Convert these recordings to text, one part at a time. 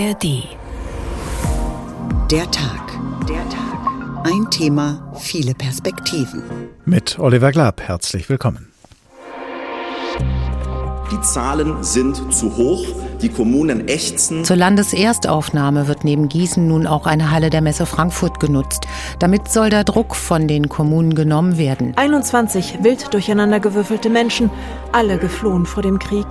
ARD. Der Tag. Der Tag. Ein Thema, viele Perspektiven. Mit Oliver Glab, herzlich willkommen. Die Zahlen sind zu hoch. Die Kommunen ächzen. Zur Landeserstaufnahme wird neben Gießen nun auch eine Halle der Messe Frankfurt genutzt. Damit soll der Druck von den Kommunen genommen werden. 21 wild durcheinandergewürfelte Menschen, alle geflohen vor dem Krieg.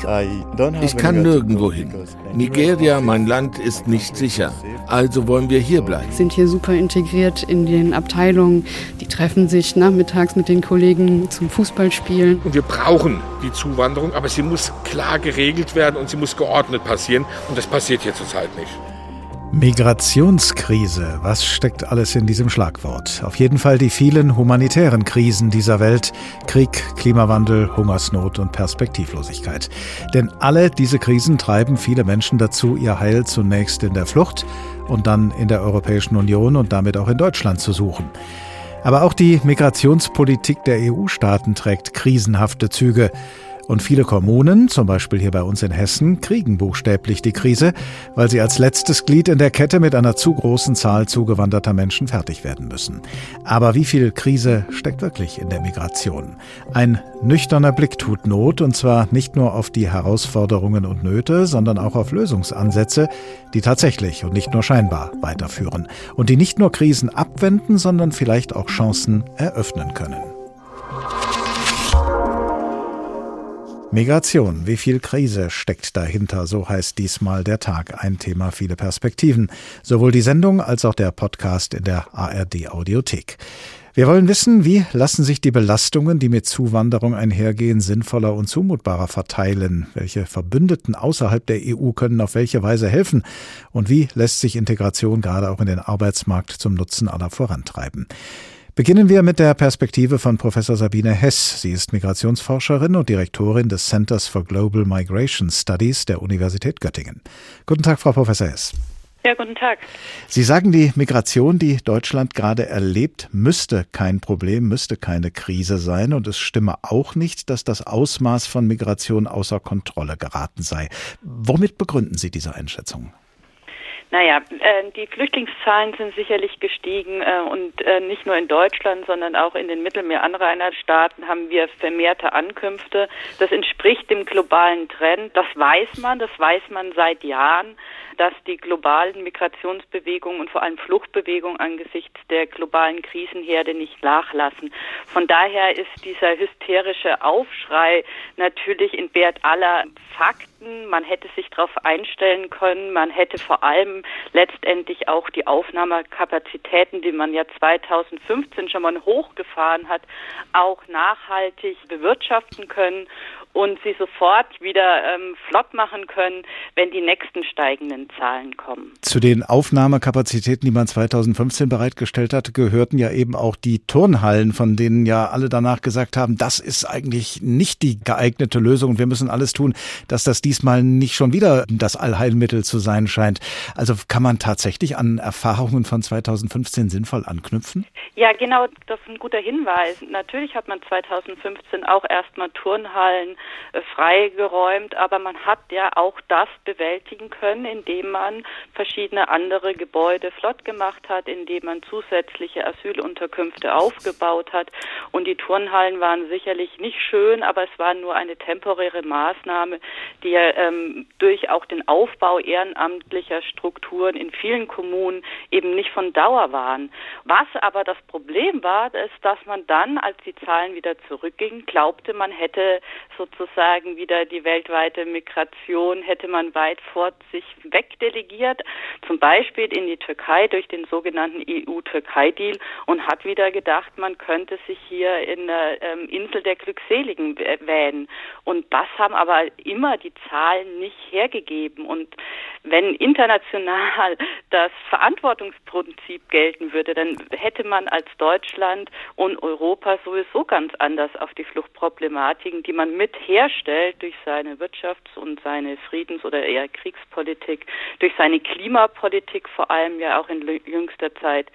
Ich kann nirgendwo hin. Nigeria, mein Land, ist nicht sicher. Also wollen wir hier bleiben. Sind hier super integriert in den Abteilungen. Die treffen sich nachmittags mit den Kollegen zum Fußballspielen. Und wir brauchen die Zuwanderung, aber sie muss klar geregelt werden und sie muss geordnet passieren. Und das passiert hier zurzeit nicht. Migrationskrise, was steckt alles in diesem Schlagwort? Auf jeden Fall die vielen humanitären Krisen dieser Welt, Krieg, Klimawandel, Hungersnot und Perspektivlosigkeit. Denn alle diese Krisen treiben viele Menschen dazu, ihr Heil zunächst in der Flucht und dann in der Europäischen Union und damit auch in Deutschland zu suchen. Aber auch die Migrationspolitik der EU-Staaten trägt krisenhafte Züge. Und viele Kommunen, zum Beispiel hier bei uns in Hessen, kriegen buchstäblich die Krise, weil sie als letztes Glied in der Kette mit einer zu großen Zahl zugewanderter Menschen fertig werden müssen. Aber wie viel Krise steckt wirklich in der Migration? Ein nüchterner Blick tut Not, und zwar nicht nur auf die Herausforderungen und Nöte, sondern auch auf Lösungsansätze, die tatsächlich und nicht nur scheinbar weiterführen und die nicht nur Krisen abwenden, sondern vielleicht auch Chancen eröffnen können. Migration, wie viel Krise steckt dahinter, so heißt diesmal der Tag. Ein Thema, viele Perspektiven. Sowohl die Sendung als auch der Podcast in der ARD Audiothek. Wir wollen wissen, wie lassen sich die Belastungen, die mit Zuwanderung einhergehen, sinnvoller und zumutbarer verteilen? Welche Verbündeten außerhalb der EU können auf welche Weise helfen? Und wie lässt sich Integration gerade auch in den Arbeitsmarkt zum Nutzen aller vorantreiben? Beginnen wir mit der Perspektive von Professor Sabine Hess. Sie ist Migrationsforscherin und Direktorin des Centers for Global Migration Studies der Universität Göttingen. Guten Tag, Frau Professor Hess. Ja, guten Tag. Sie sagen, die Migration, die Deutschland gerade erlebt, müsste kein Problem, müsste keine Krise sein. Und es stimme auch nicht, dass das Ausmaß von Migration außer Kontrolle geraten sei. Womit begründen Sie diese Einschätzung? Naja, äh, die Flüchtlingszahlen sind sicherlich gestiegen äh, und äh, nicht nur in Deutschland, sondern auch in den Mittelmeeranrainerstaaten haben wir vermehrte Ankünfte. Das entspricht dem globalen Trend. Das weiß man, das weiß man seit Jahren dass die globalen Migrationsbewegungen und vor allem Fluchtbewegungen angesichts der globalen Krisenherde nicht nachlassen. Von daher ist dieser hysterische Aufschrei natürlich entbehrt aller Fakten. Man hätte sich darauf einstellen können. Man hätte vor allem letztendlich auch die Aufnahmekapazitäten, die man ja 2015 schon mal hochgefahren hat, auch nachhaltig bewirtschaften können und sie sofort wieder ähm, flott machen können, wenn die nächsten steigenden Zahlen kommen. Zu den Aufnahmekapazitäten, die man 2015 bereitgestellt hat, gehörten ja eben auch die Turnhallen, von denen ja alle danach gesagt haben, das ist eigentlich nicht die geeignete Lösung und wir müssen alles tun, dass das diesmal nicht schon wieder das Allheilmittel zu sein scheint. Also kann man tatsächlich an Erfahrungen von 2015 sinnvoll anknüpfen? Ja, genau, das ist ein guter Hinweis. Natürlich hat man 2015 auch erstmal Turnhallen äh, freigeräumt, aber man hat ja auch das bewältigen können, indem man verschiedene andere Gebäude flott gemacht hat, indem man zusätzliche Asylunterkünfte aufgebaut hat. Und die Turnhallen waren sicherlich nicht schön, aber es war nur eine temporäre Maßnahme, die ähm, durch auch den Aufbau ehrenamtlicher Strukturen in vielen Kommunen eben nicht von Dauer waren. Was aber das Problem war, ist, dass man dann, als die Zahlen wieder zurückgingen, glaubte, man hätte sozusagen wieder die weltweite Migration, hätte man weit fort sich wegdelegiert, zum Beispiel in die Türkei durch den sogenannten EU-Türkei-Deal und hat wieder gedacht, man könnte sich hier in der ähm, Insel der Glückseligen wähnen. Und das haben aber immer die Zahlen nicht hergegeben. Und wenn international das Verantwortungsprinzip gelten würde, dann hätte man als Deutschland und Europa sowieso ganz anders auf die Fluchtproblematiken, die man mit herstellt durch seine Wirtschafts- und seine Friedens- oder eher Kriegspolitik, durch seine Klimapolitik vor allem ja auch in jüngster Zeit,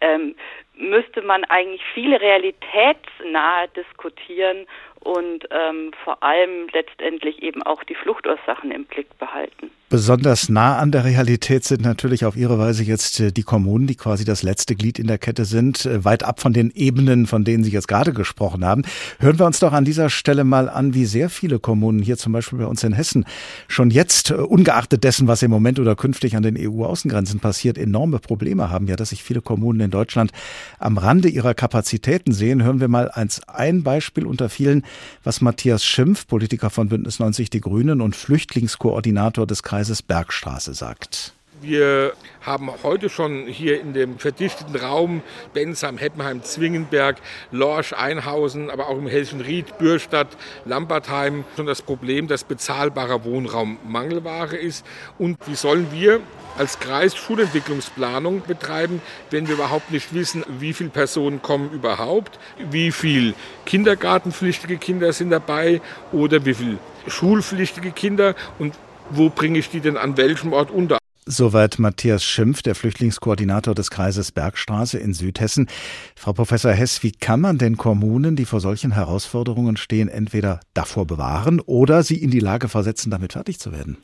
ähm, müsste man eigentlich viel realitätsnah diskutieren und ähm, vor allem letztendlich eben auch die Fluchtursachen im Blick behalten. Besonders nah an der Realität sind natürlich auf ihre Weise jetzt äh, die Kommunen, die quasi das letzte Glied in der Kette sind, äh, weit ab von den Ebenen, von denen Sie jetzt gerade gesprochen haben. Hören wir uns doch an dieser Stelle mal an, wie sehr viele Kommunen hier zum Beispiel bei uns in Hessen schon jetzt, äh, ungeachtet dessen, was im Moment oder künftig an den EU-Außengrenzen passiert, enorme Probleme haben. Ja, dass sich viele Kommunen in Deutschland am Rande ihrer Kapazitäten sehen. Hören wir mal eins, ein Beispiel unter vielen, was Matthias Schimpf, Politiker von Bündnis 90 Die Grünen und Flüchtlingskoordinator des Kreises Bergstraße sagt. Wir haben heute schon hier in dem verdichteten Raum Bensheim, Heppenheim, Zwingenberg, Lorsch, Einhausen, aber auch im Hessischen Ried, Bürstadt, Lambertheim schon das Problem, dass bezahlbarer Wohnraum Mangelware ist. Und wie sollen wir als Kreis Schulentwicklungsplanung betreiben, wenn wir überhaupt nicht wissen, wie viele Personen kommen überhaupt, wie viele kindergartenpflichtige Kinder sind dabei oder wie viele schulpflichtige Kinder und wo bringe ich die denn an welchem Ort unter? Soweit Matthias Schimpf, der Flüchtlingskoordinator des Kreises Bergstraße in Südhessen. Frau Professor Hess, wie kann man denn Kommunen, die vor solchen Herausforderungen stehen, entweder davor bewahren oder sie in die Lage versetzen, damit fertig zu werden?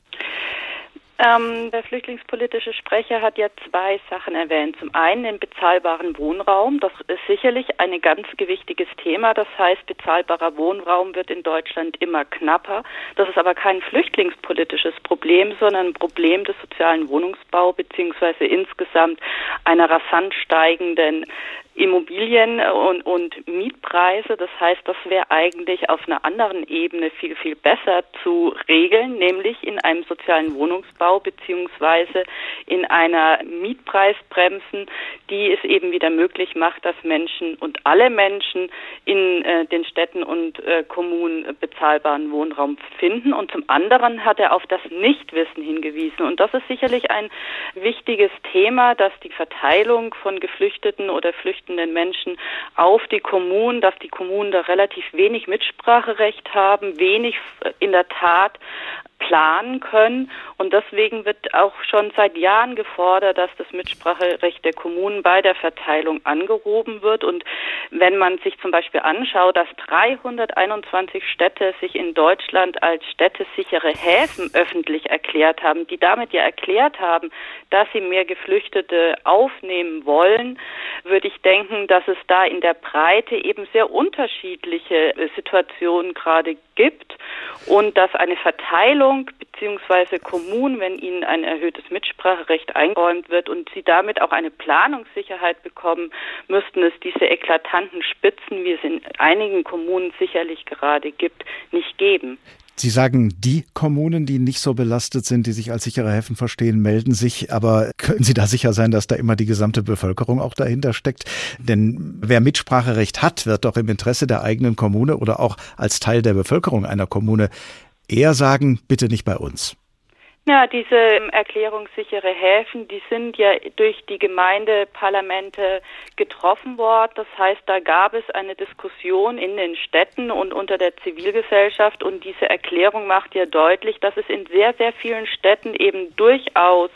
Ähm, der flüchtlingspolitische Sprecher hat ja zwei Sachen erwähnt. Zum einen den bezahlbaren Wohnraum. Das ist sicherlich ein ganz gewichtiges Thema. Das heißt, bezahlbarer Wohnraum wird in Deutschland immer knapper. Das ist aber kein flüchtlingspolitisches Problem, sondern ein Problem des sozialen Wohnungsbau beziehungsweise insgesamt einer rasant steigenden Immobilien und, und Mietpreise. Das heißt, das wäre eigentlich auf einer anderen Ebene viel, viel besser zu regeln, nämlich in einem sozialen Wohnungsbau beziehungsweise in einer Mietpreisbremsen, die es eben wieder möglich macht, dass Menschen und alle Menschen in äh, den Städten und äh, Kommunen bezahlbaren Wohnraum finden. Und zum anderen hat er auf das Nichtwissen hingewiesen. Und das ist sicherlich ein wichtiges Thema, dass die Verteilung von Geflüchteten oder Flüchtenden flüchtenden Menschen auf die Kommunen, dass die Kommunen da relativ wenig Mitspracherecht haben, wenig in der Tat planen können. Und deswegen wird auch schon seit Jahren gefordert, dass das Mitspracherecht der Kommunen bei der Verteilung angehoben wird. Und wenn man sich zum Beispiel anschaut, dass 321 Städte sich in Deutschland als städtesichere Häfen öffentlich erklärt haben, die damit ja erklärt haben, dass sie mehr Geflüchtete aufnehmen wollen, würde ich denken, dass es da in der Breite eben sehr unterschiedliche Situationen gerade gibt und dass eine Verteilung bzw. Kommunen, wenn ihnen ein erhöhtes Mitspracherecht eingeräumt wird und sie damit auch eine Planungssicherheit bekommen, müssten es diese eklatanten Spitzen, wie es in einigen Kommunen sicherlich gerade gibt, nicht geben. Sie sagen, die Kommunen, die nicht so belastet sind, die sich als sichere Häfen verstehen, melden sich. Aber können Sie da sicher sein, dass da immer die gesamte Bevölkerung auch dahinter steckt? Denn wer Mitspracherecht hat, wird doch im Interesse der eigenen Kommune oder auch als Teil der Bevölkerung einer Kommune eher sagen, bitte nicht bei uns. Ja, diese erklärungssichere Häfen, die sind ja durch die Gemeindeparlamente getroffen worden. Das heißt, da gab es eine Diskussion in den Städten und unter der Zivilgesellschaft und diese Erklärung macht ja deutlich, dass es in sehr, sehr vielen Städten eben durchaus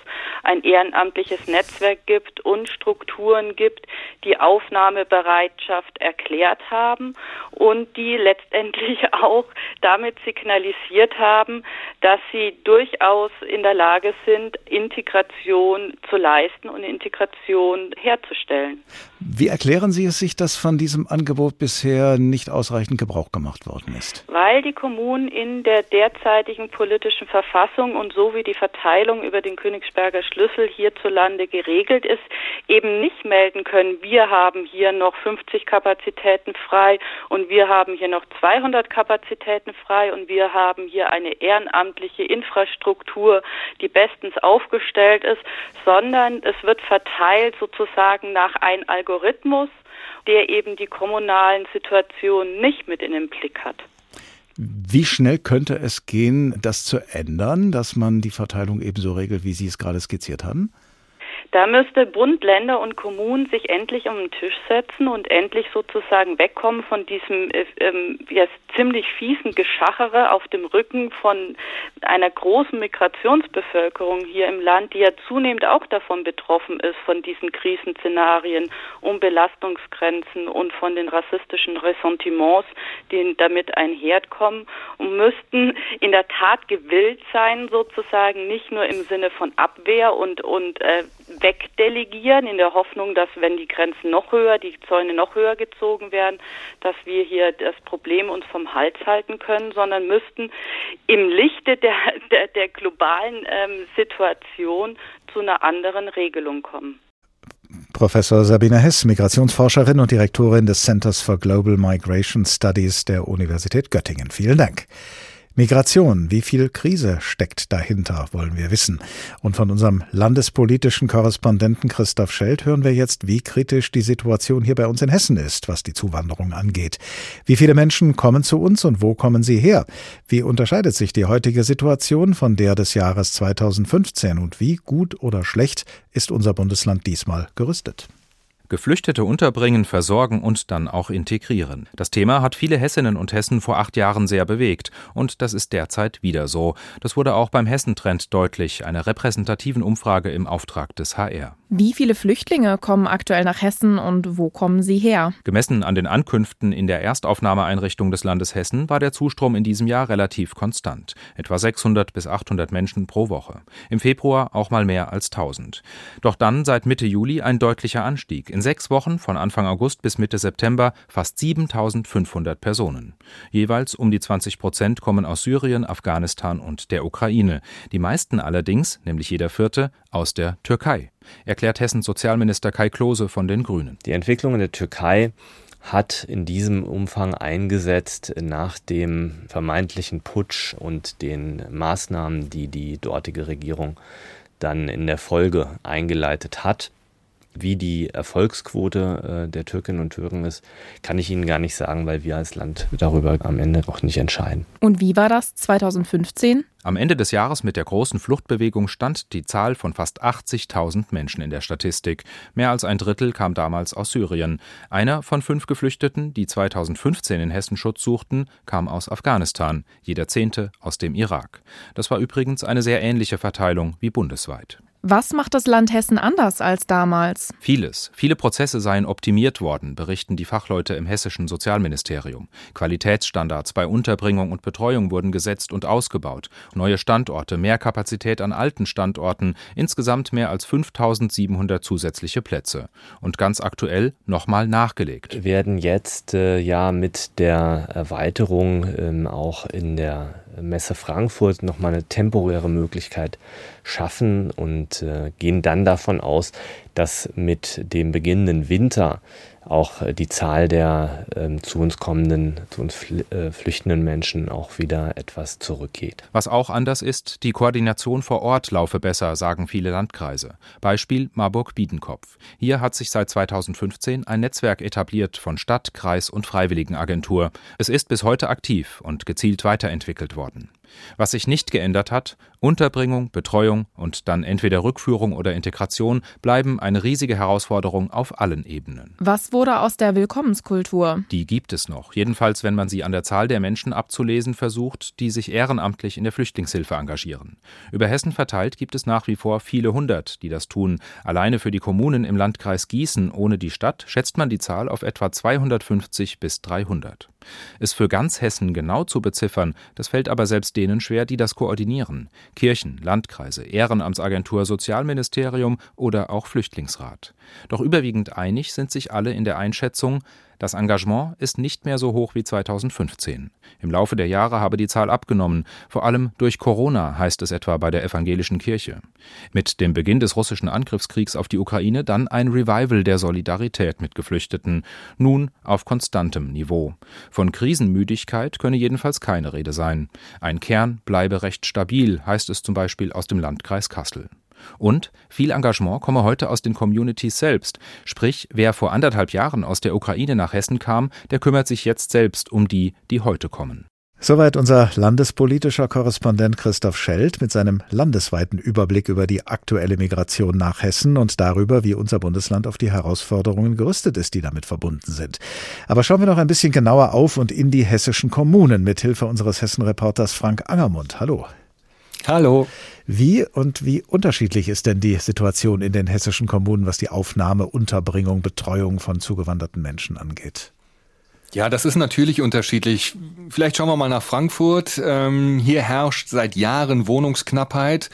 ein ehrenamtliches Netzwerk gibt und Strukturen gibt, die Aufnahmebereitschaft erklärt haben und die letztendlich auch damit signalisiert haben, dass sie durchaus in der Lage sind, Integration zu leisten und Integration herzustellen. Wie erklären Sie es sich, dass von diesem Angebot bisher nicht ausreichend Gebrauch gemacht worden ist? Weil die Kommunen in der derzeitigen politischen Verfassung und so wie die Verteilung über den Königsberger Schlüssel hierzulande geregelt ist, eben nicht melden können, wir haben hier noch 50 Kapazitäten frei und wir haben hier noch 200 Kapazitäten frei und wir haben hier eine ehrenamtliche Infrastruktur, die bestens aufgestellt ist, sondern es wird verteilt sozusagen nach einem Algorithmus, der eben die kommunalen Situationen nicht mit in den Blick hat. Wie schnell könnte es gehen, das zu ändern, dass man die Verteilung ebenso regelt, wie Sie es gerade skizziert haben? Da müsste Bund, Länder und Kommunen sich endlich um den Tisch setzen und endlich sozusagen wegkommen von diesem äh, äh, jetzt ziemlich fiesen Geschachere auf dem Rücken von einer großen Migrationsbevölkerung hier im Land, die ja zunehmend auch davon betroffen ist, von diesen Krisenszenarien um Belastungsgrenzen und von den rassistischen Ressentiments, die damit einherkommen und müssten in der Tat gewillt sein, sozusagen nicht nur im Sinne von Abwehr und, und äh, wegdelegieren, in der Hoffnung, dass wenn die Grenzen noch höher, die Zäune noch höher gezogen werden, dass wir hier das Problem uns vom Hals halten können, sondern müssten im Lichte der, der, der globalen ähm, Situation zu einer anderen Regelung kommen. Professor Sabine Hess, Migrationsforscherin und Direktorin des Centers for Global Migration Studies der Universität Göttingen. Vielen Dank. Migration, wie viel Krise steckt dahinter, wollen wir wissen. Und von unserem landespolitischen Korrespondenten Christoph Scheld hören wir jetzt, wie kritisch die Situation hier bei uns in Hessen ist, was die Zuwanderung angeht. Wie viele Menschen kommen zu uns und wo kommen sie her? Wie unterscheidet sich die heutige Situation von der des Jahres 2015 und wie gut oder schlecht ist unser Bundesland diesmal gerüstet? Geflüchtete unterbringen, versorgen und dann auch integrieren. Das Thema hat viele Hessinnen und Hessen vor acht Jahren sehr bewegt. Und das ist derzeit wieder so. Das wurde auch beim Hessentrend deutlich, einer repräsentativen Umfrage im Auftrag des HR. Wie viele Flüchtlinge kommen aktuell nach Hessen und wo kommen sie her? Gemessen an den Ankünften in der Erstaufnahmeeinrichtung des Landes Hessen war der Zustrom in diesem Jahr relativ konstant. Etwa 600 bis 800 Menschen pro Woche. Im Februar auch mal mehr als 1000. Doch dann seit Mitte Juli ein deutlicher Anstieg. In sechs Wochen, von Anfang August bis Mitte September, fast 7500 Personen. Jeweils um die 20 Prozent kommen aus Syrien, Afghanistan und der Ukraine. Die meisten allerdings, nämlich jeder vierte, aus der Türkei, erklärt Hessens Sozialminister Kai Klose von den Grünen. Die Entwicklung in der Türkei hat in diesem Umfang eingesetzt nach dem vermeintlichen Putsch und den Maßnahmen, die die dortige Regierung dann in der Folge eingeleitet hat. Wie die Erfolgsquote äh, der Türkinnen und Türken ist, kann ich Ihnen gar nicht sagen, weil wir als Land darüber am Ende auch nicht entscheiden. Und wie war das 2015? Am Ende des Jahres mit der großen Fluchtbewegung stand die Zahl von fast 80.000 Menschen in der Statistik. Mehr als ein Drittel kam damals aus Syrien. Einer von fünf Geflüchteten, die 2015 in Hessen Schutz suchten, kam aus Afghanistan, jeder zehnte aus dem Irak. Das war übrigens eine sehr ähnliche Verteilung wie bundesweit. Was macht das Land Hessen anders als damals? Vieles. Viele Prozesse seien optimiert worden, berichten die Fachleute im hessischen Sozialministerium. Qualitätsstandards bei Unterbringung und Betreuung wurden gesetzt und ausgebaut. Neue Standorte, mehr Kapazität an alten Standorten, insgesamt mehr als 5700 zusätzliche Plätze. Und ganz aktuell nochmal nachgelegt. Wir werden jetzt äh, ja mit der Erweiterung ähm, auch in der Messe Frankfurt nochmal eine temporäre Möglichkeit schaffen und äh, gehen dann davon aus, dass mit dem beginnenden Winter auch äh, die Zahl der ähm, zu uns kommenden, zu uns fl äh, flüchtenden Menschen auch wieder etwas zurückgeht. Was auch anders ist, die Koordination vor Ort laufe besser, sagen viele Landkreise. Beispiel Marburg-Biedenkopf. Hier hat sich seit 2015 ein Netzwerk etabliert von Stadt, Kreis und Freiwilligenagentur. Es ist bis heute aktiv und gezielt weiterentwickelt worden. Was sich nicht geändert hat, Unterbringung, Betreuung und dann entweder Rückführung oder Integration bleiben eine riesige Herausforderung auf allen Ebenen. Was wurde aus der Willkommenskultur? Die gibt es noch, jedenfalls wenn man sie an der Zahl der Menschen abzulesen versucht, die sich ehrenamtlich in der Flüchtlingshilfe engagieren. Über Hessen verteilt gibt es nach wie vor viele hundert, die das tun. Alleine für die Kommunen im Landkreis Gießen ohne die Stadt schätzt man die Zahl auf etwa 250 bis 300. Es für ganz Hessen genau zu beziffern, das fällt aber selbst denen schwer, die das koordinieren. Kirchen, Landkreise, Ehrenamtsagentur, Sozialministerium oder auch Flüchtlingsrat. Doch überwiegend einig sind sich alle in der Einschätzung, das Engagement ist nicht mehr so hoch wie 2015. Im Laufe der Jahre habe die Zahl abgenommen, vor allem durch Corona, heißt es etwa bei der evangelischen Kirche. Mit dem Beginn des russischen Angriffskriegs auf die Ukraine dann ein Revival der Solidarität mit Geflüchteten, nun auf konstantem Niveau. Von Krisenmüdigkeit könne jedenfalls keine Rede sein. Ein Kern bleibe recht stabil, heißt es zum Beispiel aus dem Landkreis Kassel. Und viel Engagement komme heute aus den Communities selbst. Sprich, wer vor anderthalb Jahren aus der Ukraine nach Hessen kam, der kümmert sich jetzt selbst um die, die heute kommen. Soweit unser landespolitischer Korrespondent Christoph Schelt mit seinem landesweiten Überblick über die aktuelle Migration nach Hessen und darüber, wie unser Bundesland auf die Herausforderungen gerüstet ist, die damit verbunden sind. Aber schauen wir noch ein bisschen genauer auf und in die hessischen Kommunen mit Hilfe unseres Hessen-Reporters Frank Angermund. Hallo. Hallo. Wie und wie unterschiedlich ist denn die Situation in den hessischen Kommunen, was die Aufnahme, Unterbringung, Betreuung von zugewanderten Menschen angeht? Ja, das ist natürlich unterschiedlich. Vielleicht schauen wir mal nach Frankfurt. Ähm, hier herrscht seit Jahren Wohnungsknappheit.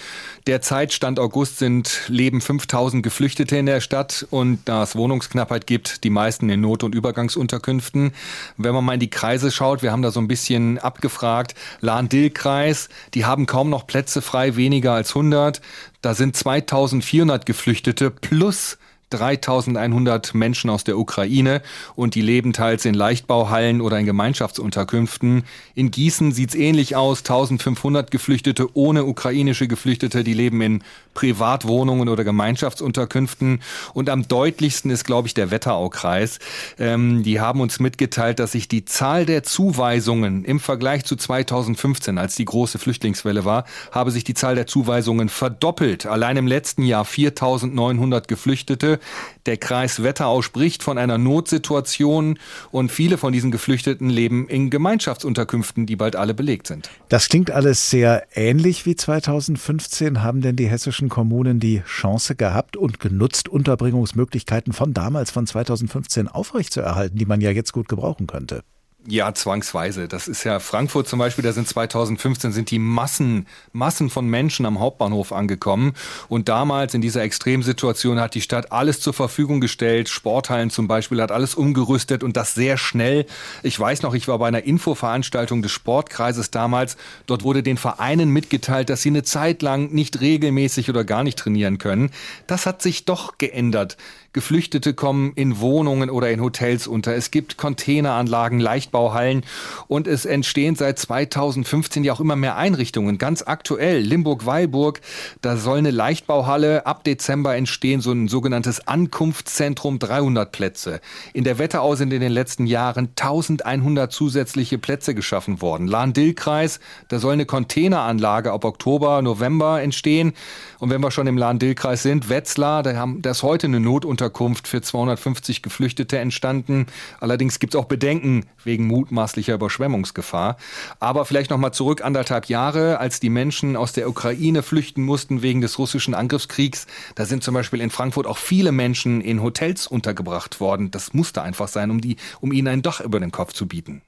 Derzeit, Stand August, sind leben 5000 Geflüchtete in der Stadt und da es Wohnungsknappheit gibt, die meisten in Not- und Übergangsunterkünften. Wenn man mal in die Kreise schaut, wir haben da so ein bisschen abgefragt. Lahn-Dill-Kreis, die haben kaum noch Plätze frei, weniger als 100. Da sind 2400 Geflüchtete plus 3100 Menschen aus der Ukraine und die leben teils in Leichtbauhallen oder in Gemeinschaftsunterkünften. In Gießen sieht's ähnlich aus. 1500 Geflüchtete ohne ukrainische Geflüchtete, die leben in Privatwohnungen oder Gemeinschaftsunterkünften. Und am deutlichsten ist, glaube ich, der Wetteraukreis. Ähm, die haben uns mitgeteilt, dass sich die Zahl der Zuweisungen im Vergleich zu 2015, als die große Flüchtlingswelle war, habe sich die Zahl der Zuweisungen verdoppelt. Allein im letzten Jahr 4900 Geflüchtete. Der Kreis Wetterau spricht von einer Notsituation und viele von diesen Geflüchteten leben in Gemeinschaftsunterkünften, die bald alle belegt sind. Das klingt alles sehr ähnlich wie 2015. Haben denn die hessischen Kommunen die Chance gehabt und genutzt, Unterbringungsmöglichkeiten von damals, von 2015 aufrechtzuerhalten, die man ja jetzt gut gebrauchen könnte? Ja, zwangsweise. Das ist ja Frankfurt zum Beispiel, da sind 2015 sind die Massen, Massen von Menschen am Hauptbahnhof angekommen. Und damals in dieser Extremsituation hat die Stadt alles zur Verfügung gestellt. Sporthallen zum Beispiel hat alles umgerüstet und das sehr schnell. Ich weiß noch, ich war bei einer Infoveranstaltung des Sportkreises damals. Dort wurde den Vereinen mitgeteilt, dass sie eine Zeit lang nicht regelmäßig oder gar nicht trainieren können. Das hat sich doch geändert. Geflüchtete kommen in Wohnungen oder in Hotels unter. Es gibt Containeranlagen, Leichtbauhallen und es entstehen seit 2015 ja auch immer mehr Einrichtungen. Ganz aktuell Limburg-Weilburg, da soll eine Leichtbauhalle ab Dezember entstehen, so ein sogenanntes Ankunftszentrum, 300 Plätze. In der Wetterau sind in den letzten Jahren 1100 zusätzliche Plätze geschaffen worden. Lahn-Dill-Kreis, da soll eine Containeranlage ab Oktober, November entstehen. Und wenn wir schon im Lahn-Dill-Kreis sind, Wetzlar, da, haben, da ist heute eine Notunterkunft für 250 Geflüchtete entstanden. Allerdings gibt es auch Bedenken wegen mutmaßlicher Überschwemmungsgefahr. Aber vielleicht noch mal zurück anderthalb Jahre, als die Menschen aus der Ukraine flüchten mussten wegen des russischen Angriffskriegs. Da sind zum Beispiel in Frankfurt auch viele Menschen in Hotels untergebracht worden. Das musste einfach sein, um, die, um ihnen ein Dach über den Kopf zu bieten.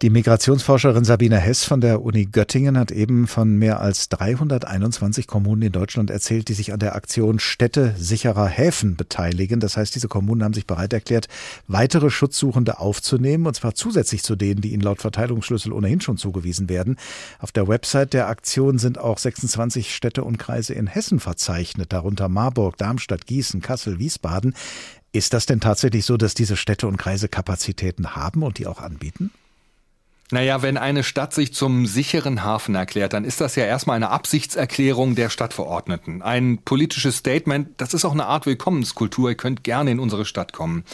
Die Migrationsforscherin Sabine Hess von der Uni Göttingen hat eben von mehr als 321 Kommunen in Deutschland erzählt, die sich an der Aktion Städte sicherer Häfen beteiligen. Das heißt, diese Kommunen haben sich bereit erklärt, weitere Schutzsuchende aufzunehmen, und zwar zusätzlich zu denen, die ihnen laut Verteilungsschlüssel ohnehin schon zugewiesen werden. Auf der Website der Aktion sind auch 26 Städte und Kreise in Hessen verzeichnet, darunter Marburg, Darmstadt, Gießen, Kassel, Wiesbaden. Ist das denn tatsächlich so, dass diese Städte und Kreise Kapazitäten haben und die auch anbieten? Naja, wenn eine Stadt sich zum sicheren Hafen erklärt, dann ist das ja erstmal eine Absichtserklärung der Stadtverordneten. Ein politisches Statement, das ist auch eine Art Willkommenskultur. Ihr könnt gerne in unsere Stadt kommen.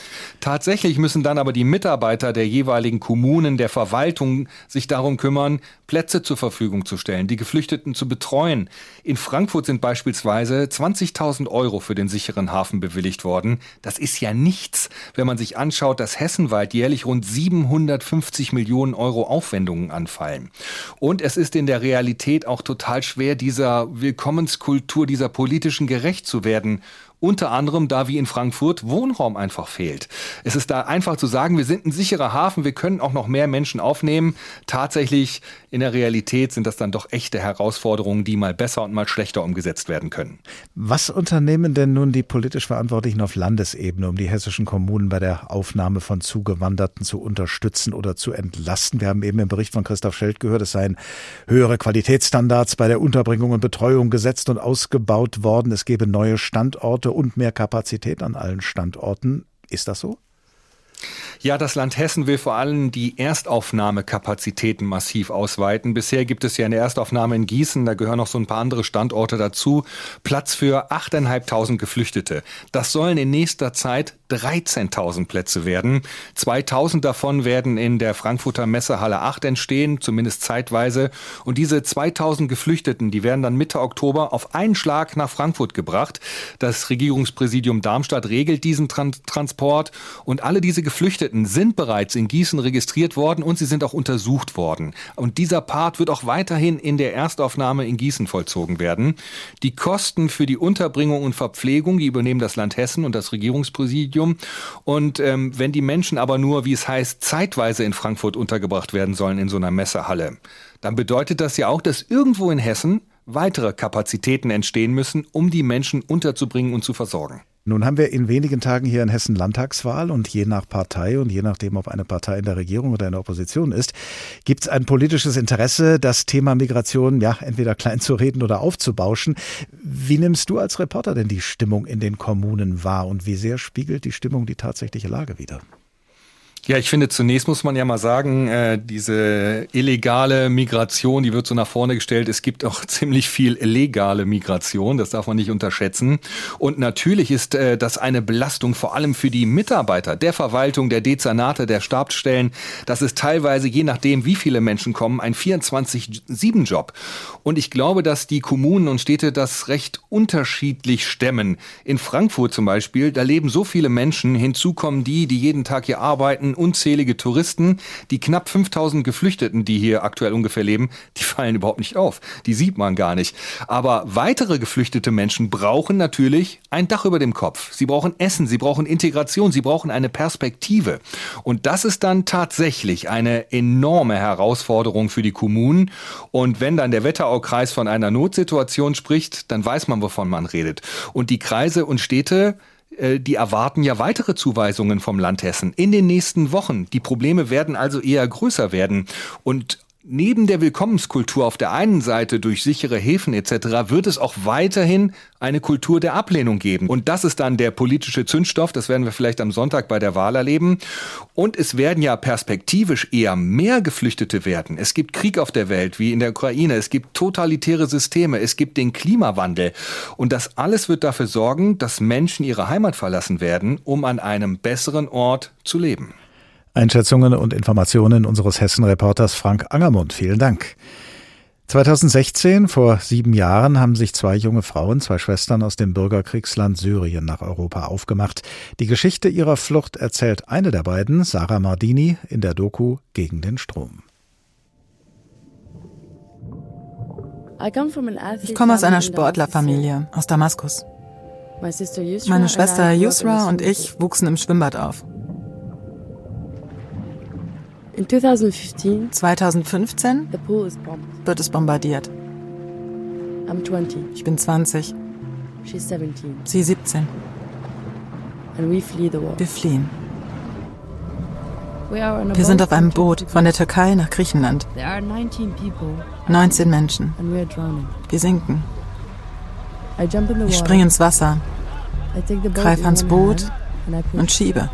Tatsächlich müssen dann aber die Mitarbeiter der jeweiligen Kommunen, der Verwaltung sich darum kümmern, Plätze zur Verfügung zu stellen, die Geflüchteten zu betreuen. In Frankfurt sind beispielsweise 20.000 Euro für den sicheren Hafen bewilligt worden. Das ist ja nichts, wenn man sich anschaut, dass hessenweit jährlich rund 750 Millionen Euro Euro Aufwendungen anfallen. Und es ist in der Realität auch total schwer, dieser Willkommenskultur, dieser politischen gerecht zu werden unter anderem da wie in Frankfurt Wohnraum einfach fehlt. Es ist da einfach zu sagen, wir sind ein sicherer Hafen, wir können auch noch mehr Menschen aufnehmen. Tatsächlich in der Realität sind das dann doch echte Herausforderungen, die mal besser und mal schlechter umgesetzt werden können. Was unternehmen denn nun die politisch Verantwortlichen auf Landesebene, um die hessischen Kommunen bei der Aufnahme von Zugewanderten zu unterstützen oder zu entlasten? Wir haben eben im Bericht von Christoph Schelt gehört, es seien höhere Qualitätsstandards bei der Unterbringung und Betreuung gesetzt und ausgebaut worden. Es gebe neue Standorte und mehr Kapazität an allen Standorten. Ist das so? Ja, das Land Hessen will vor allem die Erstaufnahmekapazitäten massiv ausweiten. Bisher gibt es ja eine Erstaufnahme in Gießen, da gehören noch so ein paar andere Standorte dazu. Platz für 8.500 Geflüchtete. Das sollen in nächster Zeit 13.000 Plätze werden. 2.000 davon werden in der Frankfurter Messehalle 8 entstehen, zumindest zeitweise. Und diese 2.000 Geflüchteten, die werden dann Mitte Oktober auf einen Schlag nach Frankfurt gebracht. Das Regierungspräsidium Darmstadt regelt diesen Tran Transport und alle diese Geflüchteten sind bereits in Gießen registriert worden und sie sind auch untersucht worden. Und dieser Part wird auch weiterhin in der Erstaufnahme in Gießen vollzogen werden. Die Kosten für die Unterbringung und Verpflegung, die übernehmen das Land Hessen und das Regierungspräsidium. Und ähm, wenn die Menschen aber nur, wie es heißt, zeitweise in Frankfurt untergebracht werden sollen in so einer Messehalle, dann bedeutet das ja auch, dass irgendwo in Hessen weitere Kapazitäten entstehen müssen, um die Menschen unterzubringen und zu versorgen. Nun haben wir in wenigen Tagen hier in Hessen Landtagswahl und je nach Partei und je nachdem, ob eine Partei in der Regierung oder in der Opposition ist, gibt es ein politisches Interesse, das Thema Migration ja entweder klein zu reden oder aufzubauschen. Wie nimmst du als Reporter denn die Stimmung in den Kommunen wahr und wie sehr spiegelt die Stimmung die tatsächliche Lage wider? Ja, ich finde, zunächst muss man ja mal sagen, äh, diese illegale Migration, die wird so nach vorne gestellt. Es gibt auch ziemlich viel legale Migration, das darf man nicht unterschätzen. Und natürlich ist äh, das eine Belastung vor allem für die Mitarbeiter der Verwaltung, der Dezernate, der Stabsstellen. Das ist teilweise, je nachdem, wie viele Menschen kommen, ein 24-7-Job. Und ich glaube, dass die Kommunen und Städte das recht unterschiedlich stemmen. In Frankfurt zum Beispiel, da leben so viele Menschen, hinzu kommen die, die jeden Tag hier arbeiten, unzählige Touristen. Die knapp 5000 Geflüchteten, die hier aktuell ungefähr leben, die fallen überhaupt nicht auf. Die sieht man gar nicht. Aber weitere geflüchtete Menschen brauchen natürlich ein Dach über dem Kopf. Sie brauchen Essen, sie brauchen Integration, sie brauchen eine Perspektive. Und das ist dann tatsächlich eine enorme Herausforderung für die Kommunen. Und wenn dann der Wetteraukreis von einer Notsituation spricht, dann weiß man, wovon man redet. Und die Kreise und Städte die erwarten ja weitere Zuweisungen vom Land Hessen in den nächsten Wochen. Die Probleme werden also eher größer werden. Und Neben der Willkommenskultur auf der einen Seite durch sichere Häfen etc. wird es auch weiterhin eine Kultur der Ablehnung geben. Und das ist dann der politische Zündstoff, das werden wir vielleicht am Sonntag bei der Wahl erleben. Und es werden ja perspektivisch eher mehr Geflüchtete werden. Es gibt Krieg auf der Welt, wie in der Ukraine, es gibt totalitäre Systeme, es gibt den Klimawandel. Und das alles wird dafür sorgen, dass Menschen ihre Heimat verlassen werden, um an einem besseren Ort zu leben. Einschätzungen und Informationen unseres Hessen-Reporters Frank Angermund. Vielen Dank. 2016, vor sieben Jahren, haben sich zwei junge Frauen, zwei Schwestern aus dem Bürgerkriegsland Syrien nach Europa aufgemacht. Die Geschichte ihrer Flucht erzählt eine der beiden, Sarah Mardini, in der Doku Gegen den Strom. Ich komme aus einer Sportlerfamilie aus Damaskus. Meine Schwester Yusra und ich wuchsen im Schwimmbad auf. 2015 wird es bombardiert. Ich bin 20. Sie 17. Wir fliehen. Wir sind auf einem Boot von der Türkei nach Griechenland. 19 Menschen. Wir sinken. Ich springe ins Wasser, greife ans Boot und schiebe.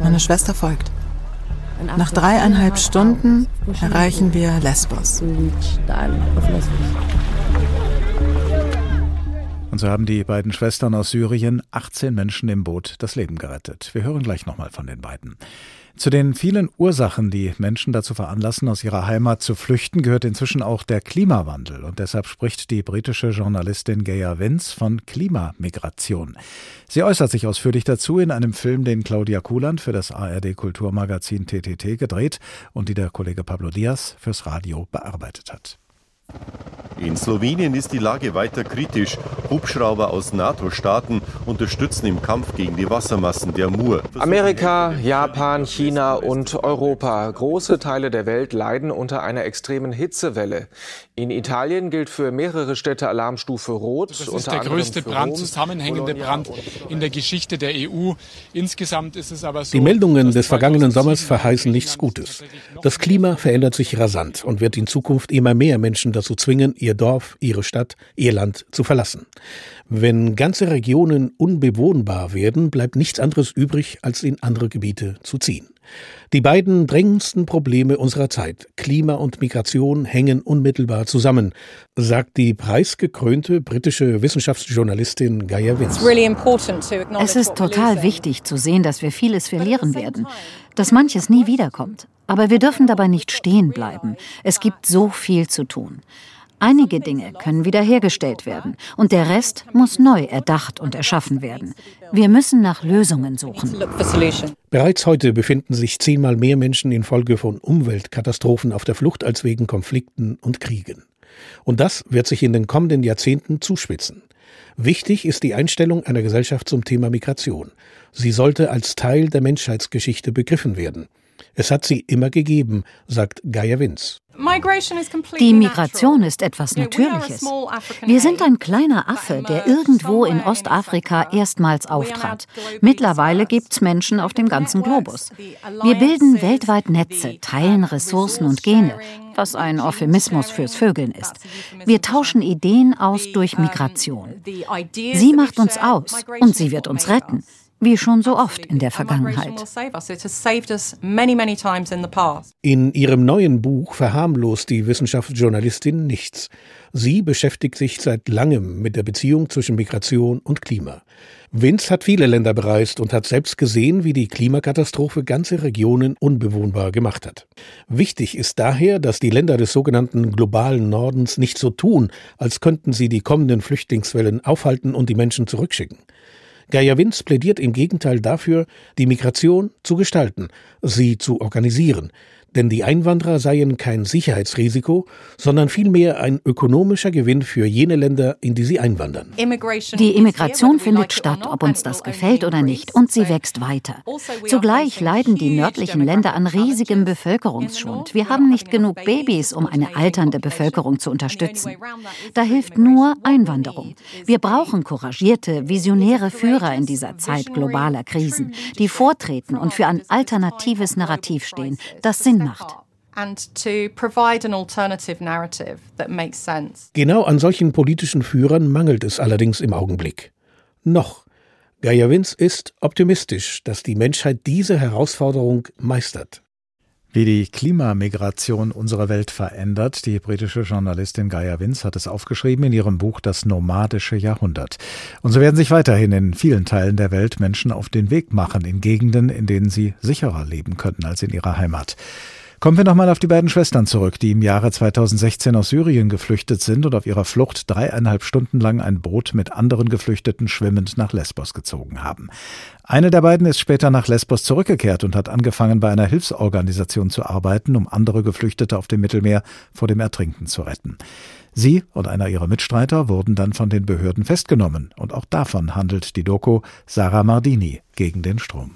Meine Schwester folgt. Nach dreieinhalb Stunden erreichen wir Lesbos. Und so haben die beiden Schwestern aus Syrien 18 Menschen im Boot das Leben gerettet. Wir hören gleich nochmal von den beiden. Zu den vielen Ursachen, die Menschen dazu veranlassen, aus ihrer Heimat zu flüchten, gehört inzwischen auch der Klimawandel. Und deshalb spricht die britische Journalistin Gaia Vince von Klimamigration. Sie äußert sich ausführlich dazu in einem Film, den Claudia Kuland für das ARD Kulturmagazin TTT gedreht und die der Kollege Pablo Diaz fürs Radio bearbeitet hat. In Slowenien ist die Lage weiter kritisch. Hubschrauber aus NATO-Staaten unterstützen im Kampf gegen die Wassermassen der Mur. Amerika, Japan, China und Europa. Große Teile der Welt leiden unter einer extremen Hitzewelle. In Italien gilt für mehrere Städte Alarmstufe Rot. Das ist der größte Brand, zusammenhängende Brand in der Geschichte der EU. Insgesamt ist es aber so. Die Meldungen des vergangenen Sommers verheißen nichts Gutes. Das Klima verändert sich rasant und wird in Zukunft immer mehr Menschen dazu zwingen, ihr ihr Dorf, ihre Stadt, ihr Land zu verlassen. Wenn ganze Regionen unbewohnbar werden, bleibt nichts anderes übrig, als in andere Gebiete zu ziehen. Die beiden drängendsten Probleme unserer Zeit, Klima und Migration, hängen unmittelbar zusammen, sagt die preisgekrönte britische Wissenschaftsjournalistin Gaia Wins. Es ist total wichtig zu sehen, dass wir vieles verlieren werden, dass manches nie wiederkommt. Aber wir dürfen dabei nicht stehen bleiben. Es gibt so viel zu tun. Einige Dinge können wiederhergestellt werden und der Rest muss neu erdacht und erschaffen werden. Wir müssen nach Lösungen suchen. Bereits heute befinden sich zehnmal mehr Menschen infolge von Umweltkatastrophen auf der Flucht als wegen Konflikten und Kriegen. Und das wird sich in den kommenden Jahrzehnten zuspitzen. Wichtig ist die Einstellung einer Gesellschaft zum Thema Migration. Sie sollte als Teil der Menschheitsgeschichte begriffen werden. Es hat sie immer gegeben, sagt Gaia Winz. Die Migration ist etwas Natürliches. Wir sind ein kleiner Affe, der irgendwo in Ostafrika erstmals auftrat. Mittlerweile gibt es Menschen auf dem ganzen Globus. Wir bilden weltweit Netze, teilen Ressourcen und Gene, was ein Euphemismus fürs Vögeln ist. Wir tauschen Ideen aus durch Migration. Sie macht uns aus und sie wird uns retten wie schon so oft in der Vergangenheit. In ihrem neuen Buch verharmlost die Wissenschaftsjournalistin nichts. Sie beschäftigt sich seit langem mit der Beziehung zwischen Migration und Klima. Vince hat viele Länder bereist und hat selbst gesehen, wie die Klimakatastrophe ganze Regionen unbewohnbar gemacht hat. Wichtig ist daher, dass die Länder des sogenannten globalen Nordens nicht so tun, als könnten sie die kommenden Flüchtlingswellen aufhalten und die Menschen zurückschicken. Geier Winz plädiert im Gegenteil dafür, die Migration zu gestalten, sie zu organisieren, denn die Einwanderer seien kein Sicherheitsrisiko, sondern vielmehr ein ökonomischer Gewinn für jene Länder, in die sie einwandern. Die Immigration findet statt, ob uns das gefällt oder nicht, und sie wächst weiter. Also Zugleich leiden die nördlichen Länder an riesigem Bevölkerungsschwund. Wir haben nicht genug Babys, um eine alternde Bevölkerung zu unterstützen. Da hilft nur Einwanderung. Wir brauchen couragierte, visionäre Führer in dieser Zeit globaler Krisen, die vortreten und für ein alternatives Narrativ stehen, das Sinn macht. Genau an solchen politischen Führern mangelt es allerdings im Augenblick. Noch. Gaia Winz ist optimistisch, dass die Menschheit diese Herausforderung meistert. Wie die Klimamigration unsere Welt verändert, die britische Journalistin Gaia Winz hat es aufgeschrieben in ihrem Buch Das nomadische Jahrhundert. Und so werden sich weiterhin in vielen Teilen der Welt Menschen auf den Weg machen, in Gegenden, in denen sie sicherer leben könnten als in ihrer Heimat. Kommen wir nochmal auf die beiden Schwestern zurück, die im Jahre 2016 aus Syrien geflüchtet sind und auf ihrer Flucht dreieinhalb Stunden lang ein Boot mit anderen Geflüchteten schwimmend nach Lesbos gezogen haben. Eine der beiden ist später nach Lesbos zurückgekehrt und hat angefangen, bei einer Hilfsorganisation zu arbeiten, um andere Geflüchtete auf dem Mittelmeer vor dem Ertrinken zu retten. Sie und einer ihrer Mitstreiter wurden dann von den Behörden festgenommen. Und auch davon handelt die Doku Sarah Mardini gegen den Strom.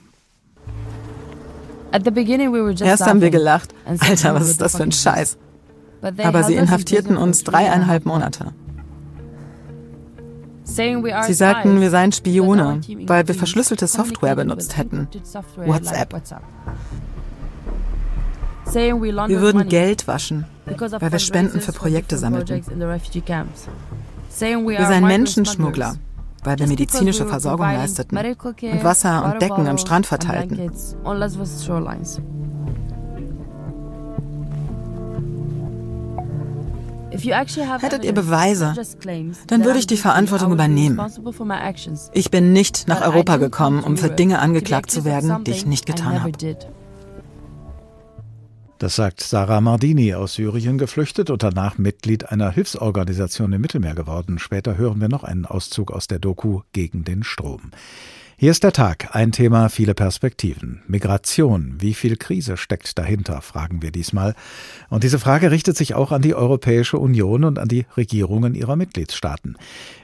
Erst haben wir gelacht. Alter, was ist das für ein Scheiß? Aber sie inhaftierten uns dreieinhalb Monate. Sie sagten, wir seien Spione, weil wir verschlüsselte Software benutzt hätten. WhatsApp. Wir würden Geld waschen, weil wir Spenden für Projekte sammelten. Wir seien Menschenschmuggler, weil wir medizinische Versorgung leisteten und Wasser und Decken am Strand verteilten. Hättet ihr Beweise, dann würde ich die Verantwortung übernehmen. Ich bin nicht nach Europa gekommen, um für Dinge angeklagt zu werden, die ich nicht getan habe. Das sagt Sarah Mardini aus Syrien geflüchtet und danach Mitglied einer Hilfsorganisation im Mittelmeer geworden. Später hören wir noch einen Auszug aus der Doku Gegen den Strom. Hier ist der Tag, ein Thema, viele Perspektiven. Migration, wie viel Krise steckt dahinter, fragen wir diesmal. Und diese Frage richtet sich auch an die Europäische Union und an die Regierungen ihrer Mitgliedstaaten.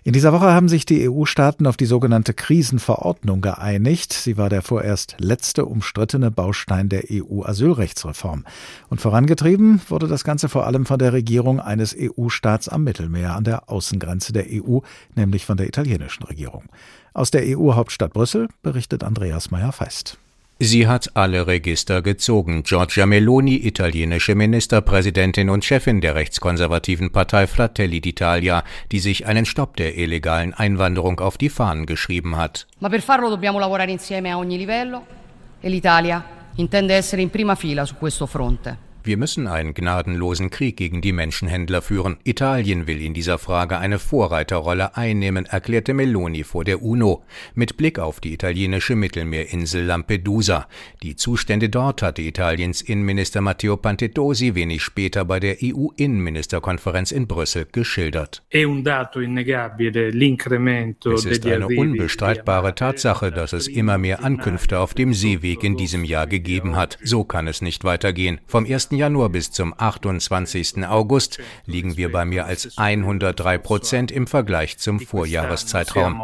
In dieser Woche haben sich die EU-Staaten auf die sogenannte Krisenverordnung geeinigt. Sie war der vorerst letzte umstrittene Baustein der EU-Asylrechtsreform. Und vorangetrieben wurde das Ganze vor allem von der Regierung eines EU-Staats am Mittelmeer an der Außengrenze der EU, nämlich von der italienischen Regierung. Aus der EU-Hauptstadt Brüssel berichtet Andreas Meyer-Feist. Sie hat alle Register gezogen. Giorgia Meloni, italienische Ministerpräsidentin und Chefin der rechtskonservativen Partei Fratelli d'Italia, die sich einen Stopp der illegalen Einwanderung auf die Fahnen geschrieben hat. Ma per farlo dobbiamo lavorare insieme a ogni livello e l'Italia intende essere in prima fila su questo fronte. Wir müssen einen gnadenlosen Krieg gegen die Menschenhändler führen. Italien will in dieser Frage eine Vorreiterrolle einnehmen, erklärte Meloni vor der UNO, mit Blick auf die italienische Mittelmeerinsel Lampedusa. Die Zustände dort hatte Italiens Innenminister Matteo Pantetosi wenig später bei der EU-Innenministerkonferenz in Brüssel geschildert. Es ist eine unbestreitbare Tatsache, dass es immer mehr Ankünfte auf dem Seeweg in diesem Jahr gegeben hat. So kann es nicht weitergehen. Vom 1. Januar bis zum 28. August liegen wir bei mehr als 103 Prozent im Vergleich zum Vorjahreszeitraum.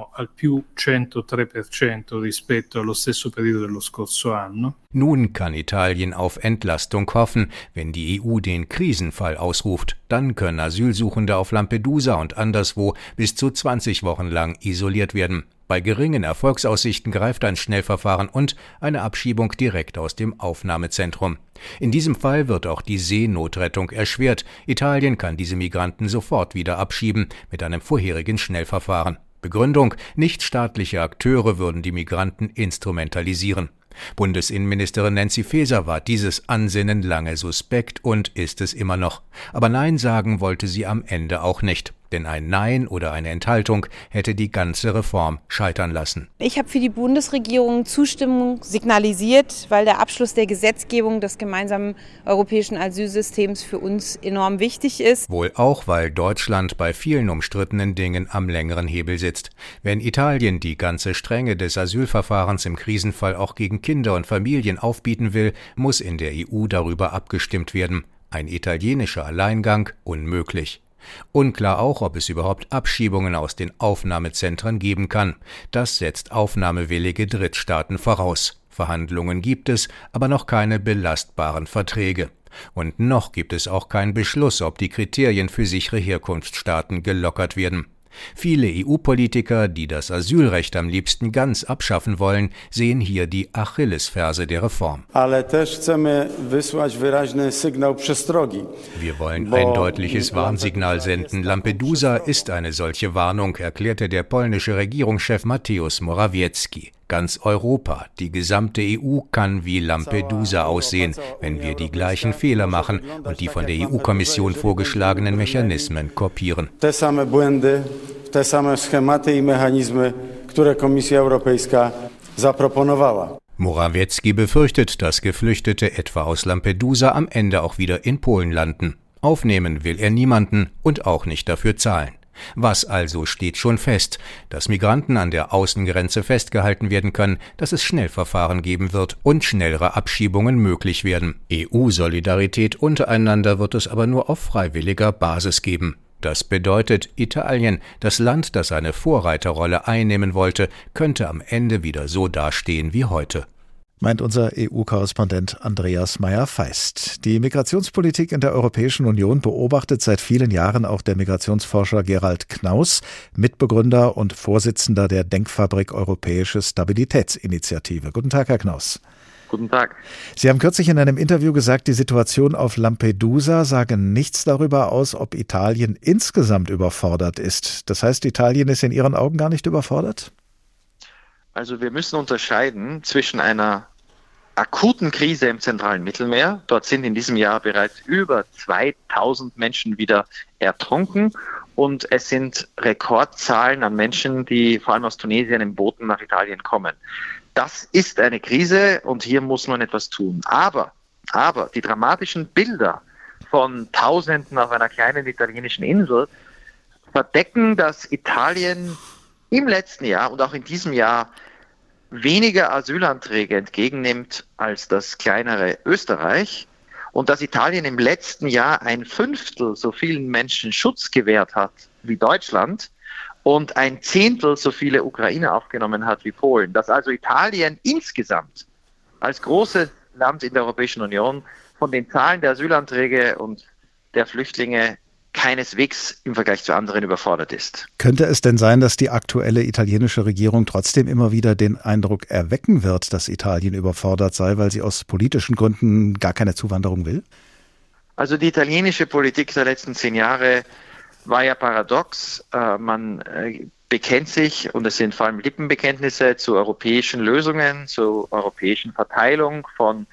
Nun kann Italien auf Entlastung hoffen, wenn die EU den Krisenfall ausruft. Dann können Asylsuchende auf Lampedusa und anderswo bis zu 20 Wochen lang isoliert werden. Bei geringen Erfolgsaussichten greift ein Schnellverfahren und eine Abschiebung direkt aus dem Aufnahmezentrum. In diesem Fall wird auch die Seenotrettung erschwert. Italien kann diese Migranten sofort wieder abschieben mit einem vorherigen Schnellverfahren. Begründung, nichtstaatliche Akteure würden die Migranten instrumentalisieren. Bundesinnenministerin Nancy Faeser war dieses Ansinnen lange suspekt und ist es immer noch. Aber Nein sagen wollte sie am Ende auch nicht. Denn ein Nein oder eine Enthaltung hätte die ganze Reform scheitern lassen. Ich habe für die Bundesregierung Zustimmung signalisiert, weil der Abschluss der Gesetzgebung des gemeinsamen europäischen Asylsystems für uns enorm wichtig ist. Wohl auch, weil Deutschland bei vielen umstrittenen Dingen am längeren Hebel sitzt. Wenn Italien die ganze Strenge des Asylverfahrens im Krisenfall auch gegen Kinder und Familien aufbieten will, muss in der EU darüber abgestimmt werden. Ein italienischer Alleingang unmöglich. Unklar auch, ob es überhaupt Abschiebungen aus den Aufnahmezentren geben kann. Das setzt aufnahmewillige Drittstaaten voraus. Verhandlungen gibt es, aber noch keine belastbaren Verträge. Und noch gibt es auch keinen Beschluss, ob die Kriterien für sichere Herkunftsstaaten gelockert werden. Viele EU-Politiker, die das Asylrecht am liebsten ganz abschaffen wollen, sehen hier die Achillesferse der Reform. Wir wollen ein deutliches Warnsignal senden. Lampedusa ist eine solche Warnung, erklärte der polnische Regierungschef Mateusz Morawiecki. Ganz Europa, die gesamte EU kann wie Lampedusa aussehen, wenn wir die gleichen Fehler machen und die von der EU-Kommission vorgeschlagenen Mechanismen kopieren. Te same błędy, te same schematy i mechanizmy, które Komisja Europejska zaproponowała. Morawiecki befürchtet, dass Geflüchtete etwa aus Lampedusa am Ende auch wieder in Polen landen. Aufnehmen will er niemanden und auch nicht dafür zahlen. Was also steht schon fest? Dass Migranten an der Außengrenze festgehalten werden können, dass es Schnellverfahren geben wird und schnellere Abschiebungen möglich werden. EU-Solidarität untereinander wird es aber nur auf freiwilliger Basis geben. Das bedeutet, Italien, das Land, das eine Vorreiterrolle einnehmen wollte, könnte am Ende wieder so dastehen wie heute meint unser EU-Korrespondent Andreas Meyer-Feist. Die Migrationspolitik in der Europäischen Union beobachtet seit vielen Jahren auch der Migrationsforscher Gerald Knaus, Mitbegründer und Vorsitzender der Denkfabrik Europäische Stabilitätsinitiative. Guten Tag, Herr Knaus. Guten Tag. Sie haben kürzlich in einem Interview gesagt, die Situation auf Lampedusa sage nichts darüber aus, ob Italien insgesamt überfordert ist. Das heißt, Italien ist in Ihren Augen gar nicht überfordert? Also wir müssen unterscheiden zwischen einer akuten Krise im zentralen Mittelmeer. Dort sind in diesem Jahr bereits über 2000 Menschen wieder ertrunken und es sind Rekordzahlen an Menschen, die vor allem aus Tunesien in Booten nach Italien kommen. Das ist eine Krise und hier muss man etwas tun. Aber, aber die dramatischen Bilder von Tausenden auf einer kleinen italienischen Insel verdecken, dass Italien im letzten Jahr und auch in diesem Jahr weniger Asylanträge entgegennimmt als das kleinere Österreich und dass Italien im letzten Jahr ein Fünftel so vielen Menschen Schutz gewährt hat wie Deutschland und ein Zehntel so viele Ukrainer aufgenommen hat wie Polen. Dass also Italien insgesamt als großes Land in der Europäischen Union von den Zahlen der Asylanträge und der Flüchtlinge keineswegs im Vergleich zu anderen überfordert ist. Könnte es denn sein, dass die aktuelle italienische Regierung trotzdem immer wieder den Eindruck erwecken wird, dass Italien überfordert sei, weil sie aus politischen Gründen gar keine Zuwanderung will? Also die italienische Politik der letzten zehn Jahre war ja paradox. Äh, man äh, bekennt sich, und es sind vor allem Lippenbekenntnisse, zu europäischen Lösungen, zu europäischen Verteilung von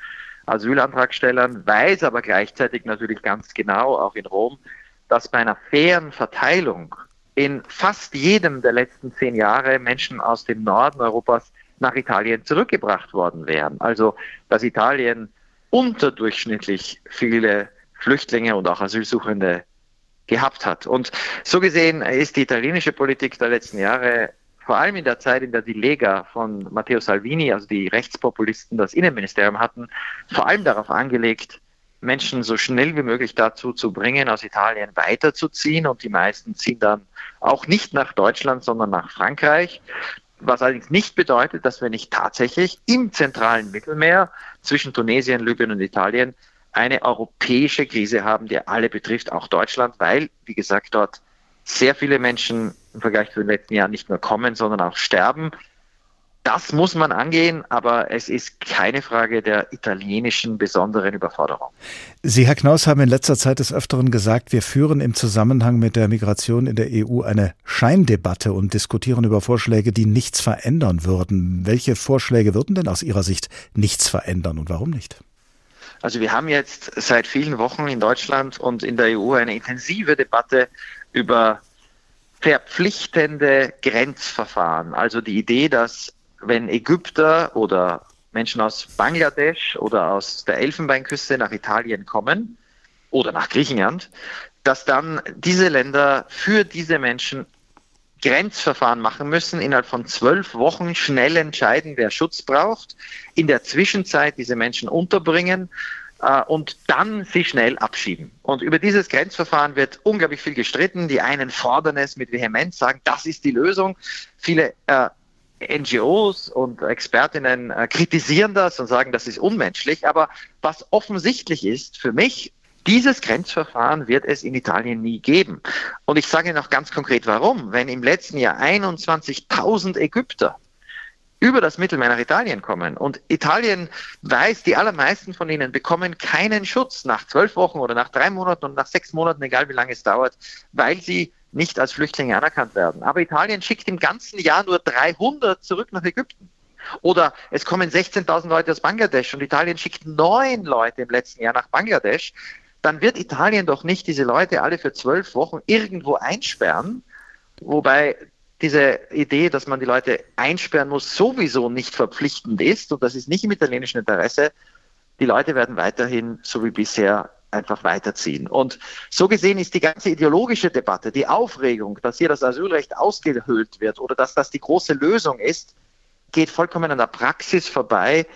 Asylantragstellern, weiß aber gleichzeitig natürlich ganz genau, auch in Rom, dass bei einer fairen Verteilung in fast jedem der letzten zehn Jahre Menschen aus dem Norden Europas nach Italien zurückgebracht worden wären. Also dass Italien unterdurchschnittlich viele Flüchtlinge und auch Asylsuchende gehabt hat. Und so gesehen ist die italienische Politik der letzten Jahre vor allem in der Zeit, in der die Lega von Matteo Salvini, also die Rechtspopulisten, das Innenministerium hatten, vor allem darauf angelegt, Menschen so schnell wie möglich dazu zu bringen, aus Italien weiterzuziehen. Und die meisten ziehen dann auch nicht nach Deutschland, sondern nach Frankreich. Was allerdings nicht bedeutet, dass wir nicht tatsächlich im zentralen Mittelmeer zwischen Tunesien, Libyen und Italien eine europäische Krise haben, die alle betrifft, auch Deutschland, weil, wie gesagt, dort sehr viele Menschen im Vergleich zu den letzten Jahren nicht nur kommen, sondern auch sterben. Das muss man angehen, aber es ist keine Frage der italienischen besonderen Überforderung. Sie, Herr Knaus, haben in letzter Zeit des Öfteren gesagt, wir führen im Zusammenhang mit der Migration in der EU eine Scheindebatte und diskutieren über Vorschläge, die nichts verändern würden. Welche Vorschläge würden denn aus Ihrer Sicht nichts verändern und warum nicht? Also wir haben jetzt seit vielen Wochen in Deutschland und in der EU eine intensive Debatte über verpflichtende Grenzverfahren. Also die Idee, dass wenn Ägypter oder Menschen aus Bangladesch oder aus der Elfenbeinküste nach Italien kommen oder nach Griechenland, dass dann diese Länder für diese Menschen Grenzverfahren machen müssen, innerhalb von zwölf Wochen schnell entscheiden, wer Schutz braucht, in der Zwischenzeit diese Menschen unterbringen äh, und dann sie schnell abschieben. Und über dieses Grenzverfahren wird unglaublich viel gestritten. Die einen fordern es mit Vehemenz, sagen, das ist die Lösung. Viele äh, NGOs und Expertinnen äh, kritisieren das und sagen, das ist unmenschlich. Aber was offensichtlich ist für mich, dieses Grenzverfahren wird es in Italien nie geben. Und ich sage noch ganz konkret warum. Wenn im letzten Jahr 21.000 Ägypter über das Mittelmeer nach Italien kommen und Italien weiß, die allermeisten von ihnen bekommen keinen Schutz nach zwölf Wochen oder nach drei Monaten und nach sechs Monaten, egal wie lange es dauert, weil sie nicht als Flüchtlinge anerkannt werden. Aber Italien schickt im ganzen Jahr nur 300 zurück nach Ägypten. Oder es kommen 16.000 Leute aus Bangladesch und Italien schickt neun Leute im letzten Jahr nach Bangladesch. Dann wird Italien doch nicht diese Leute alle für zwölf Wochen irgendwo einsperren, wobei diese Idee, dass man die Leute einsperren muss, sowieso nicht verpflichtend ist und das ist nicht im italienischen Interesse. Die Leute werden weiterhin, so wie bisher, einfach weiterziehen. Und so gesehen ist die ganze ideologische Debatte, die Aufregung, dass hier das Asylrecht ausgehöhlt wird oder dass das die große Lösung ist, geht vollkommen an der Praxis vorbei,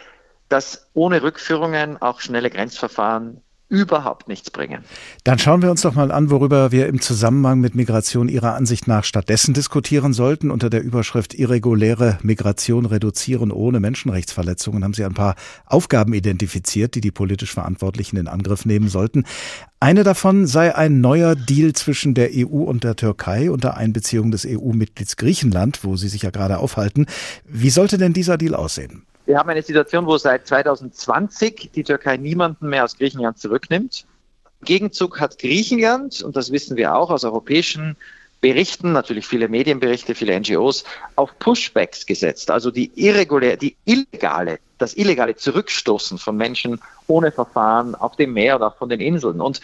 dass ohne Rückführungen auch schnelle Grenzverfahren überhaupt nichts bringen. Dann schauen wir uns doch mal an, worüber wir im Zusammenhang mit Migration Ihrer Ansicht nach stattdessen diskutieren sollten. Unter der Überschrift Irreguläre Migration reduzieren ohne Menschenrechtsverletzungen haben Sie ein paar Aufgaben identifiziert, die die politisch Verantwortlichen in Angriff nehmen sollten. Eine davon sei ein neuer Deal zwischen der EU und der Türkei unter Einbeziehung des EU-Mitglieds Griechenland, wo Sie sich ja gerade aufhalten. Wie sollte denn dieser Deal aussehen? Wir haben eine Situation, wo seit 2020 die Türkei niemanden mehr aus Griechenland zurücknimmt. Im Gegenzug hat Griechenland, und das wissen wir auch aus europäischen Berichten, natürlich viele Medienberichte, viele NGOs, auf Pushbacks gesetzt, also die irregulär, die illegale, das illegale Zurückstoßen von Menschen ohne Verfahren auf dem Meer oder von den Inseln. Und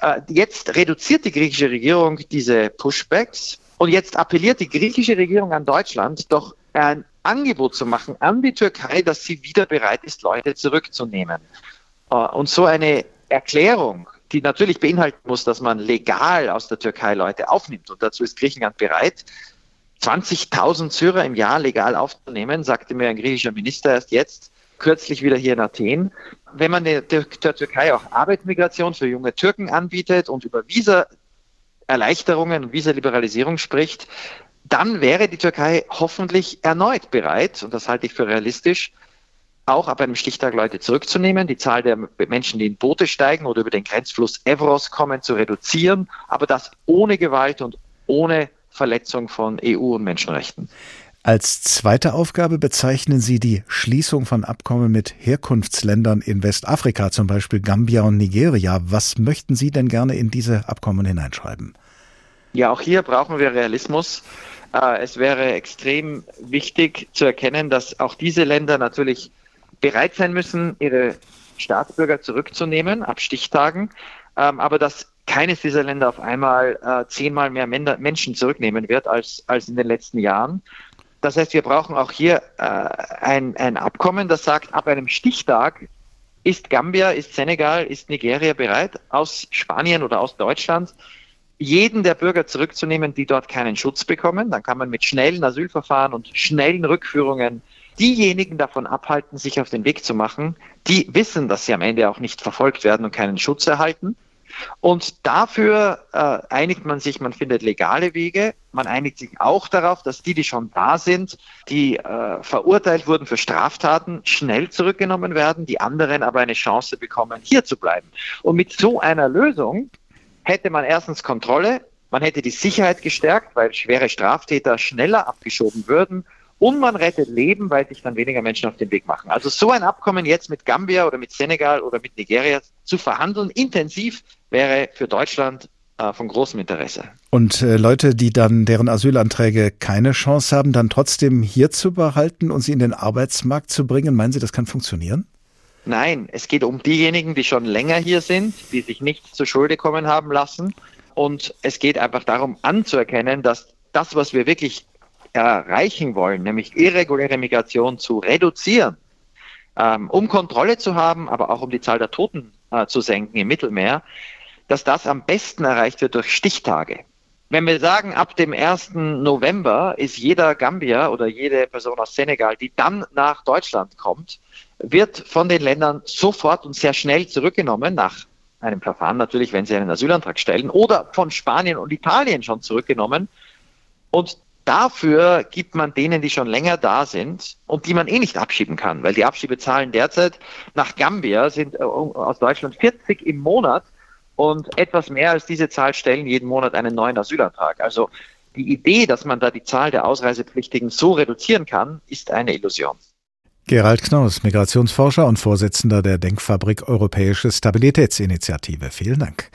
äh, jetzt reduziert die griechische Regierung diese Pushbacks und jetzt appelliert die griechische Regierung an Deutschland, doch ein Angebot zu machen an die Türkei, dass sie wieder bereit ist, Leute zurückzunehmen. Äh, und so eine Erklärung, die natürlich beinhalten muss, dass man legal aus der Türkei Leute aufnimmt. Und dazu ist Griechenland bereit, 20.000 Syrer im Jahr legal aufzunehmen, sagte mir ein griechischer Minister erst jetzt, kürzlich wieder hier in Athen. Wenn man der, Türkei auch Arbeitsmigration für junge Türken anbietet und über Visa-Erleichterungen und Visa-Liberalisierung spricht, dann wäre die Türkei hoffentlich erneut bereit, und das halte ich für realistisch, auch ab einem Stichtag Leute zurückzunehmen, die Zahl der Menschen, die in Boote steigen oder über den Grenzfluss Evros kommen, zu reduzieren, aber das ohne Gewalt und ohne Verletzung von EU- und Menschenrechten. Als zweite Aufgabe bezeichnen Sie die Schließung von Abkommen mit Herkunftsländern in Westafrika, zum Beispiel Gambia und Nigeria. Was möchten Sie denn gerne in diese Abkommen hineinschreiben? Ja, auch hier brauchen wir Realismus. Äh, es wäre extrem wichtig zu erkennen, dass auch diese Länder natürlich bereit sein müssen, ihre Staatsbürger zurückzunehmen ab Stichtagen, ähm, aber dass keines dieser Länder auf einmal äh, zehnmal mehr Menschen zurücknehmen wird als, als in den letzten Jahren. Das heißt, wir brauchen auch hier äh, ein, ein Abkommen, das sagt, ab einem Stichtag ist Gambia, ist Senegal, ist Nigeria bereit, aus Spanien oder aus Deutschland jeden der Bürger zurückzunehmen, die dort keinen Schutz bekommen. Dann kann man mit schnellen Asylverfahren und schnellen Rückführungen diejenigen davon abhalten, sich auf den Weg zu machen, die wissen, dass sie am Ende auch nicht verfolgt werden und keinen Schutz erhalten. Und dafür äh, einigt man sich, man findet legale Wege. Man einigt sich auch darauf, dass die, die schon da sind, die äh, verurteilt wurden für Straftaten, schnell zurückgenommen werden, die anderen aber eine Chance bekommen, hier zu bleiben. Und mit so einer Lösung hätte man erstens Kontrolle, man hätte die Sicherheit gestärkt, weil schwere Straftäter schneller abgeschoben würden und man rettet Leben, weil sich dann weniger Menschen auf den Weg machen. Also so ein Abkommen jetzt mit Gambia oder mit Senegal oder mit Nigeria zu verhandeln, intensiv, wäre für Deutschland äh, von großem Interesse. Und äh, Leute, die dann deren Asylanträge keine Chance haben, dann trotzdem hier zu behalten und sie in den Arbeitsmarkt zu bringen, meinen Sie, das kann funktionieren? Nein, es geht um diejenigen, die schon länger hier sind, die sich nicht zur Schulde kommen haben lassen. Und es geht einfach darum anzuerkennen, dass das, was wir wirklich erreichen wollen, nämlich irreguläre Migration zu reduzieren, ähm, um Kontrolle zu haben, aber auch um die Zahl der Toten äh, zu senken im Mittelmeer, dass das am besten erreicht wird durch Stichtage. Wenn wir sagen, ab dem 1. November ist jeder Gambier oder jede Person aus Senegal, die dann nach Deutschland kommt, wird von den Ländern sofort und sehr schnell zurückgenommen, nach einem Verfahren natürlich, wenn sie einen Asylantrag stellen, oder von Spanien und Italien schon zurückgenommen. Und dafür gibt man denen, die schon länger da sind und die man eh nicht abschieben kann, weil die Abschiebezahlen derzeit nach Gambia sind äh, aus Deutschland 40 im Monat und etwas mehr als diese Zahl stellen jeden Monat einen neuen Asylantrag. Also die Idee, dass man da die Zahl der Ausreisepflichtigen so reduzieren kann, ist eine Illusion. Gerald Knaus, Migrationsforscher und Vorsitzender der Denkfabrik Europäische Stabilitätsinitiative. Vielen Dank.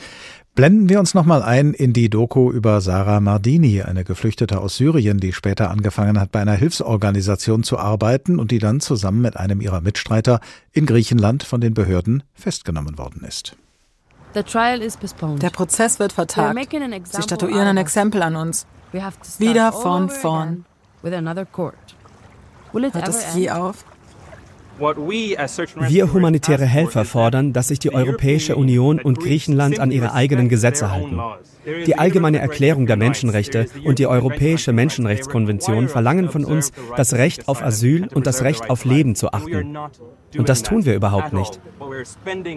Blenden wir uns nochmal ein in die Doku über Sarah Mardini, eine Geflüchtete aus Syrien, die später angefangen hat, bei einer Hilfsorganisation zu arbeiten und die dann zusammen mit einem ihrer Mitstreiter in Griechenland von den Behörden festgenommen worden ist. Der Prozess wird vertagt. Sie statuieren ein Exempel an uns. Wieder von vorn. Hört es je auf? Wir humanitäre Helfer fordern, dass sich die Europäische Union und Griechenland an ihre eigenen Gesetze halten. Die Allgemeine Erklärung der Menschenrechte und die Europäische Menschenrechtskonvention verlangen von uns, das Recht auf Asyl und das Recht auf Leben zu achten. Und das tun wir überhaupt nicht.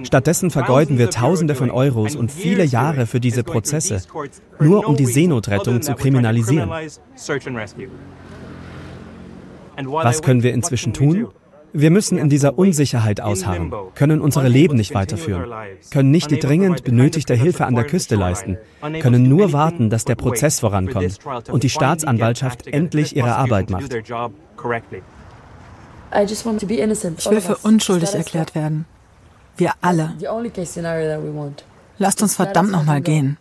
Stattdessen vergeuden wir Tausende von Euros und viele Jahre für diese Prozesse, nur um die Seenotrettung zu kriminalisieren. Was können wir inzwischen tun? Wir müssen in dieser Unsicherheit ausharren, können unsere Leben nicht weiterführen, können nicht die dringend benötigte Hilfe an der Küste leisten, können nur warten, dass der Prozess vorankommt und die Staatsanwaltschaft endlich ihre Arbeit macht. Ich will für unschuldig erklärt werden. Wir alle. Lasst uns verdammt nochmal gehen.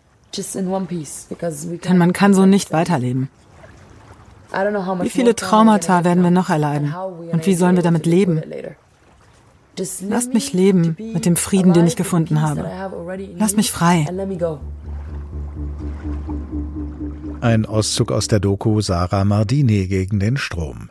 Denn man kann so nicht weiterleben. Wie viele Traumata werden wir noch erleiden? Und wie sollen wir damit leben? Lasst mich leben mit dem Frieden, den ich gefunden habe. Lasst mich frei. Ein Auszug aus der Doku Sarah Mardini gegen den Strom.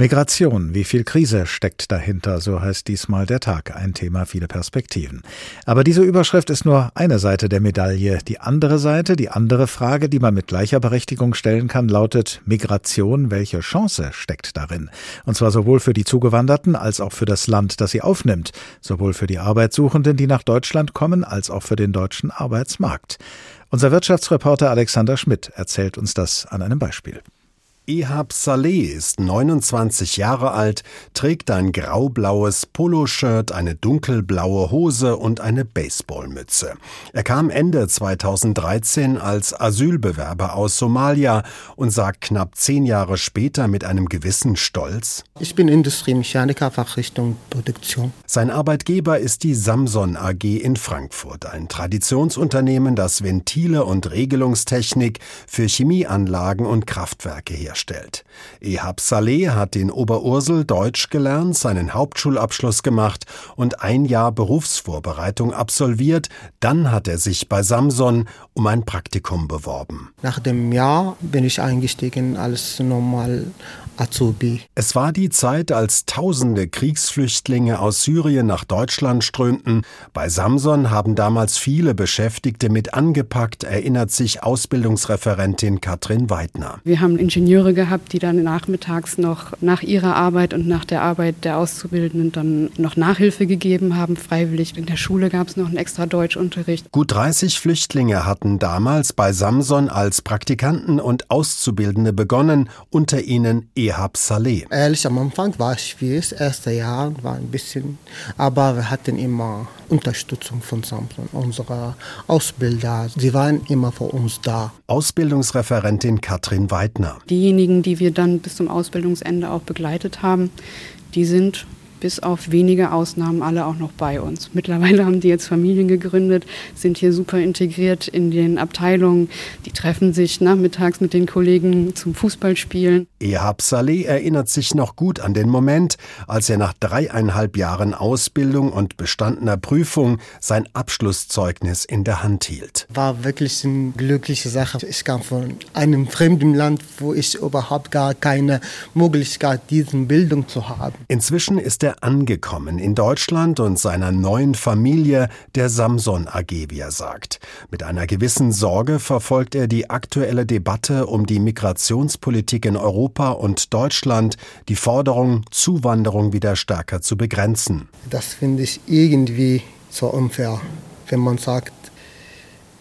Migration, wie viel Krise steckt dahinter, so heißt diesmal der Tag, ein Thema, viele Perspektiven. Aber diese Überschrift ist nur eine Seite der Medaille. Die andere Seite, die andere Frage, die man mit gleicher Berechtigung stellen kann, lautet Migration, welche Chance steckt darin? Und zwar sowohl für die Zugewanderten als auch für das Land, das sie aufnimmt, sowohl für die Arbeitssuchenden, die nach Deutschland kommen, als auch für den deutschen Arbeitsmarkt. Unser Wirtschaftsreporter Alexander Schmidt erzählt uns das an einem Beispiel. Ehab Saleh ist 29 Jahre alt, trägt ein graublaues Poloshirt, eine dunkelblaue Hose und eine Baseballmütze. Er kam Ende 2013 als Asylbewerber aus Somalia und sagt knapp zehn Jahre später mit einem gewissen Stolz: Ich bin Industriemechaniker, Fachrichtung Produktion. Sein Arbeitgeber ist die Samson AG in Frankfurt, ein Traditionsunternehmen, das Ventile und Regelungstechnik für Chemieanlagen und Kraftwerke herstellt darstellt. Ehab Saleh hat in Oberursel Deutsch gelernt, seinen Hauptschulabschluss gemacht und ein Jahr Berufsvorbereitung absolviert. Dann hat er sich bei Samson um ein Praktikum beworben. Nach dem Jahr bin ich eingestiegen als normal Azubi. Es war die Zeit, als tausende Kriegsflüchtlinge aus Syrien nach Deutschland strömten. Bei Samson haben damals viele Beschäftigte mit angepackt, erinnert sich Ausbildungsreferentin Katrin Weidner. Wir haben Ingenieure gehabt, die dann nachmittags noch nach ihrer Arbeit und nach der Arbeit der Auszubildenden dann noch Nachhilfe gegeben haben, freiwillig. In der Schule gab es noch einen extra Deutschunterricht. Gut 30 Flüchtlinge hatten damals bei Samson als Praktikanten und Auszubildende begonnen, unter ihnen Ehab Saleh. Ehrlich, am Anfang war es schwierig. Das erste Jahr war ein bisschen, aber wir hatten immer Unterstützung von Samson, unserer Ausbilder. Sie waren immer für uns da. Ausbildungsreferentin Katrin Weidner. Diejenigen, die wir dann bis zum Ausbildungsende auch begleitet haben, die sind bis auf wenige Ausnahmen alle auch noch bei uns. Mittlerweile haben die jetzt Familien gegründet, sind hier super integriert in den Abteilungen. Die treffen sich nachmittags mit den Kollegen zum Fußballspielen. Ehab Saleh erinnert sich noch gut an den Moment, als er nach dreieinhalb Jahren Ausbildung und bestandener Prüfung sein Abschlusszeugnis in der Hand hielt. War wirklich eine glückliche Sache. Ich kam von einem fremden Land, wo ich überhaupt gar keine Möglichkeit, diese Bildung zu haben. Inzwischen ist er er angekommen in Deutschland und seiner neuen Familie, der Samson AG, wie er sagt. Mit einer gewissen Sorge verfolgt er die aktuelle Debatte um die Migrationspolitik in Europa und Deutschland, die Forderung, Zuwanderung wieder stärker zu begrenzen. Das finde ich irgendwie so unfair, wenn man sagt,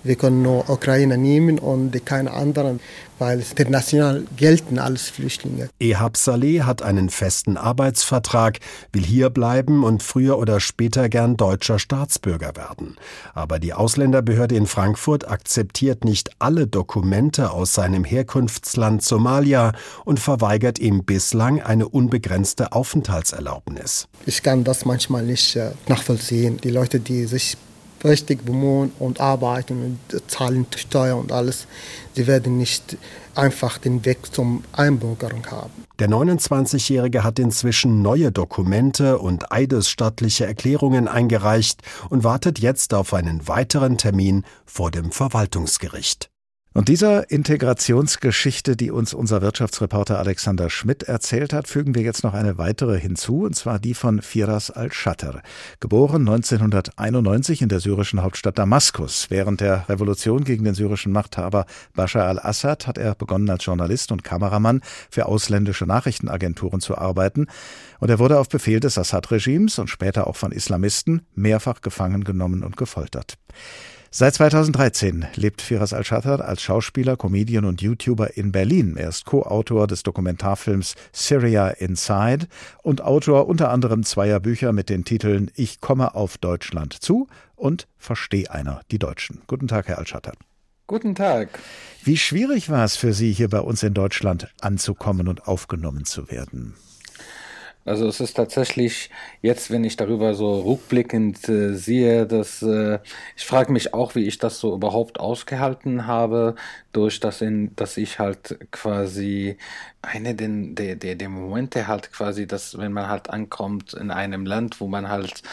wir können nur Ukraine nehmen und keine anderen, weil international gelten als Flüchtlinge. Ehab Saleh hat einen festen Arbeitsvertrag, will hier bleiben und früher oder später gern deutscher Staatsbürger werden. Aber die Ausländerbehörde in Frankfurt akzeptiert nicht alle Dokumente aus seinem Herkunftsland Somalia und verweigert ihm bislang eine unbegrenzte Aufenthaltserlaubnis. Ich kann das manchmal nicht äh, nachvollziehen. Die Leute, die sich richtig bemühen und arbeiten und zahlen Steuer und alles. Sie werden nicht einfach den Weg zum Einbürgerung haben. Der 29-Jährige hat inzwischen neue Dokumente und eidesstattliche Erklärungen eingereicht und wartet jetzt auf einen weiteren Termin vor dem Verwaltungsgericht. Und dieser Integrationsgeschichte, die uns unser Wirtschaftsreporter Alexander Schmidt erzählt hat, fügen wir jetzt noch eine weitere hinzu, und zwar die von Firas al-Shatter. Geboren 1991 in der syrischen Hauptstadt Damaskus. Während der Revolution gegen den syrischen Machthaber Bashar al-Assad hat er begonnen als Journalist und Kameramann für ausländische Nachrichtenagenturen zu arbeiten. Und er wurde auf Befehl des Assad-Regimes und später auch von Islamisten mehrfach gefangen genommen und gefoltert. Seit 2013 lebt Firas Al-Shatar als Schauspieler, Comedian und YouTuber in Berlin. Er ist Co-Autor des Dokumentarfilms Syria Inside und Autor unter anderem zweier Bücher mit den Titeln Ich komme auf Deutschland zu und Versteh einer die Deutschen. Guten Tag, Herr Al-Shatar. Guten Tag. Wie schwierig war es für Sie, hier bei uns in Deutschland anzukommen und aufgenommen zu werden? Also es ist tatsächlich jetzt, wenn ich darüber so rückblickend äh, sehe, dass äh, ich frage mich auch, wie ich das so überhaupt ausgehalten habe, durch das, in, dass ich halt quasi eine den, der, der, der Momente halt quasi, dass wenn man halt ankommt in einem Land, wo man halt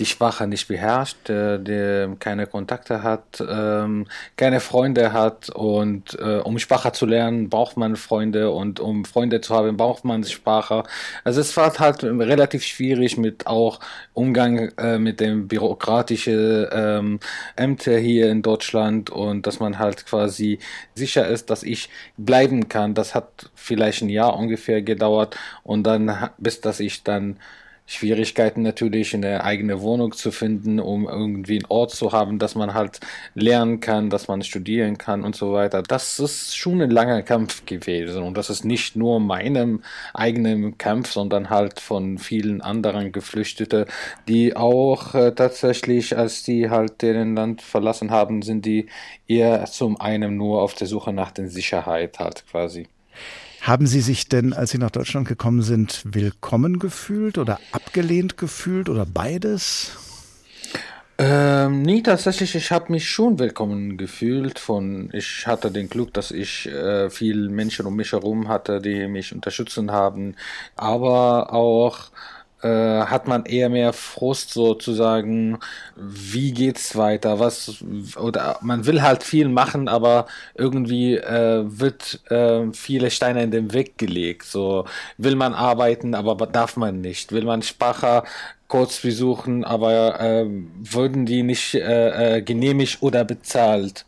die Sprache nicht beherrscht, der, der keine Kontakte hat, ähm, keine Freunde hat und äh, um Sprache zu lernen, braucht man Freunde und um Freunde zu haben, braucht man Sprache. Also es war halt relativ schwierig mit auch Umgang äh, mit dem bürokratischen ähm, Ämter hier in Deutschland und dass man halt quasi sicher ist, dass ich bleiben kann. Das hat vielleicht ein Jahr ungefähr gedauert und dann bis dass ich dann Schwierigkeiten natürlich, eine eigene Wohnung zu finden, um irgendwie einen Ort zu haben, dass man halt lernen kann, dass man studieren kann und so weiter. Das ist schon ein langer Kampf gewesen und das ist nicht nur meinem eigenen Kampf, sondern halt von vielen anderen Geflüchteten, die auch äh, tatsächlich, als die halt deren Land verlassen haben, sind die eher zum einen nur auf der Suche nach der Sicherheit halt quasi. Haben Sie sich denn, als Sie nach Deutschland gekommen sind, willkommen gefühlt oder abgelehnt gefühlt oder beides? Ähm, nee, tatsächlich, ich habe mich schon willkommen gefühlt. Von, ich hatte den Glück, dass ich äh, viele Menschen um mich herum hatte, die mich unterstützen haben, aber auch hat man eher mehr Frust sozusagen, wie geht's weiter, was oder man will halt viel machen, aber irgendwie äh, wird äh, viele Steine in den Weg gelegt. So will man arbeiten, aber darf man nicht. Will man Sprache kurz besuchen, aber äh, würden die nicht äh, äh, genehmigt oder bezahlt.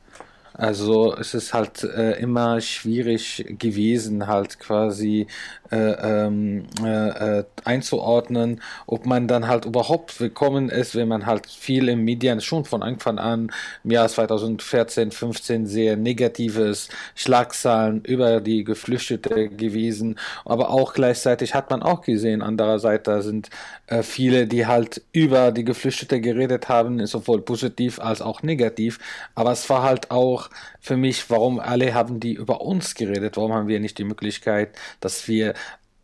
Also es ist halt äh, immer schwierig gewesen, halt quasi äh, ähm, äh, äh, einzuordnen, ob man dann halt überhaupt willkommen ist, wenn man halt viel im Medien schon von Anfang an im Jahr 2014, 15 sehr negatives Schlagzahlen über die Geflüchtete gewesen, aber auch gleichzeitig hat man auch gesehen, andererseits da sind äh, viele, die halt über die Geflüchtete geredet haben, sowohl positiv als auch negativ, aber es war halt auch für mich, warum alle haben die über uns geredet, warum haben wir nicht die Möglichkeit, dass wir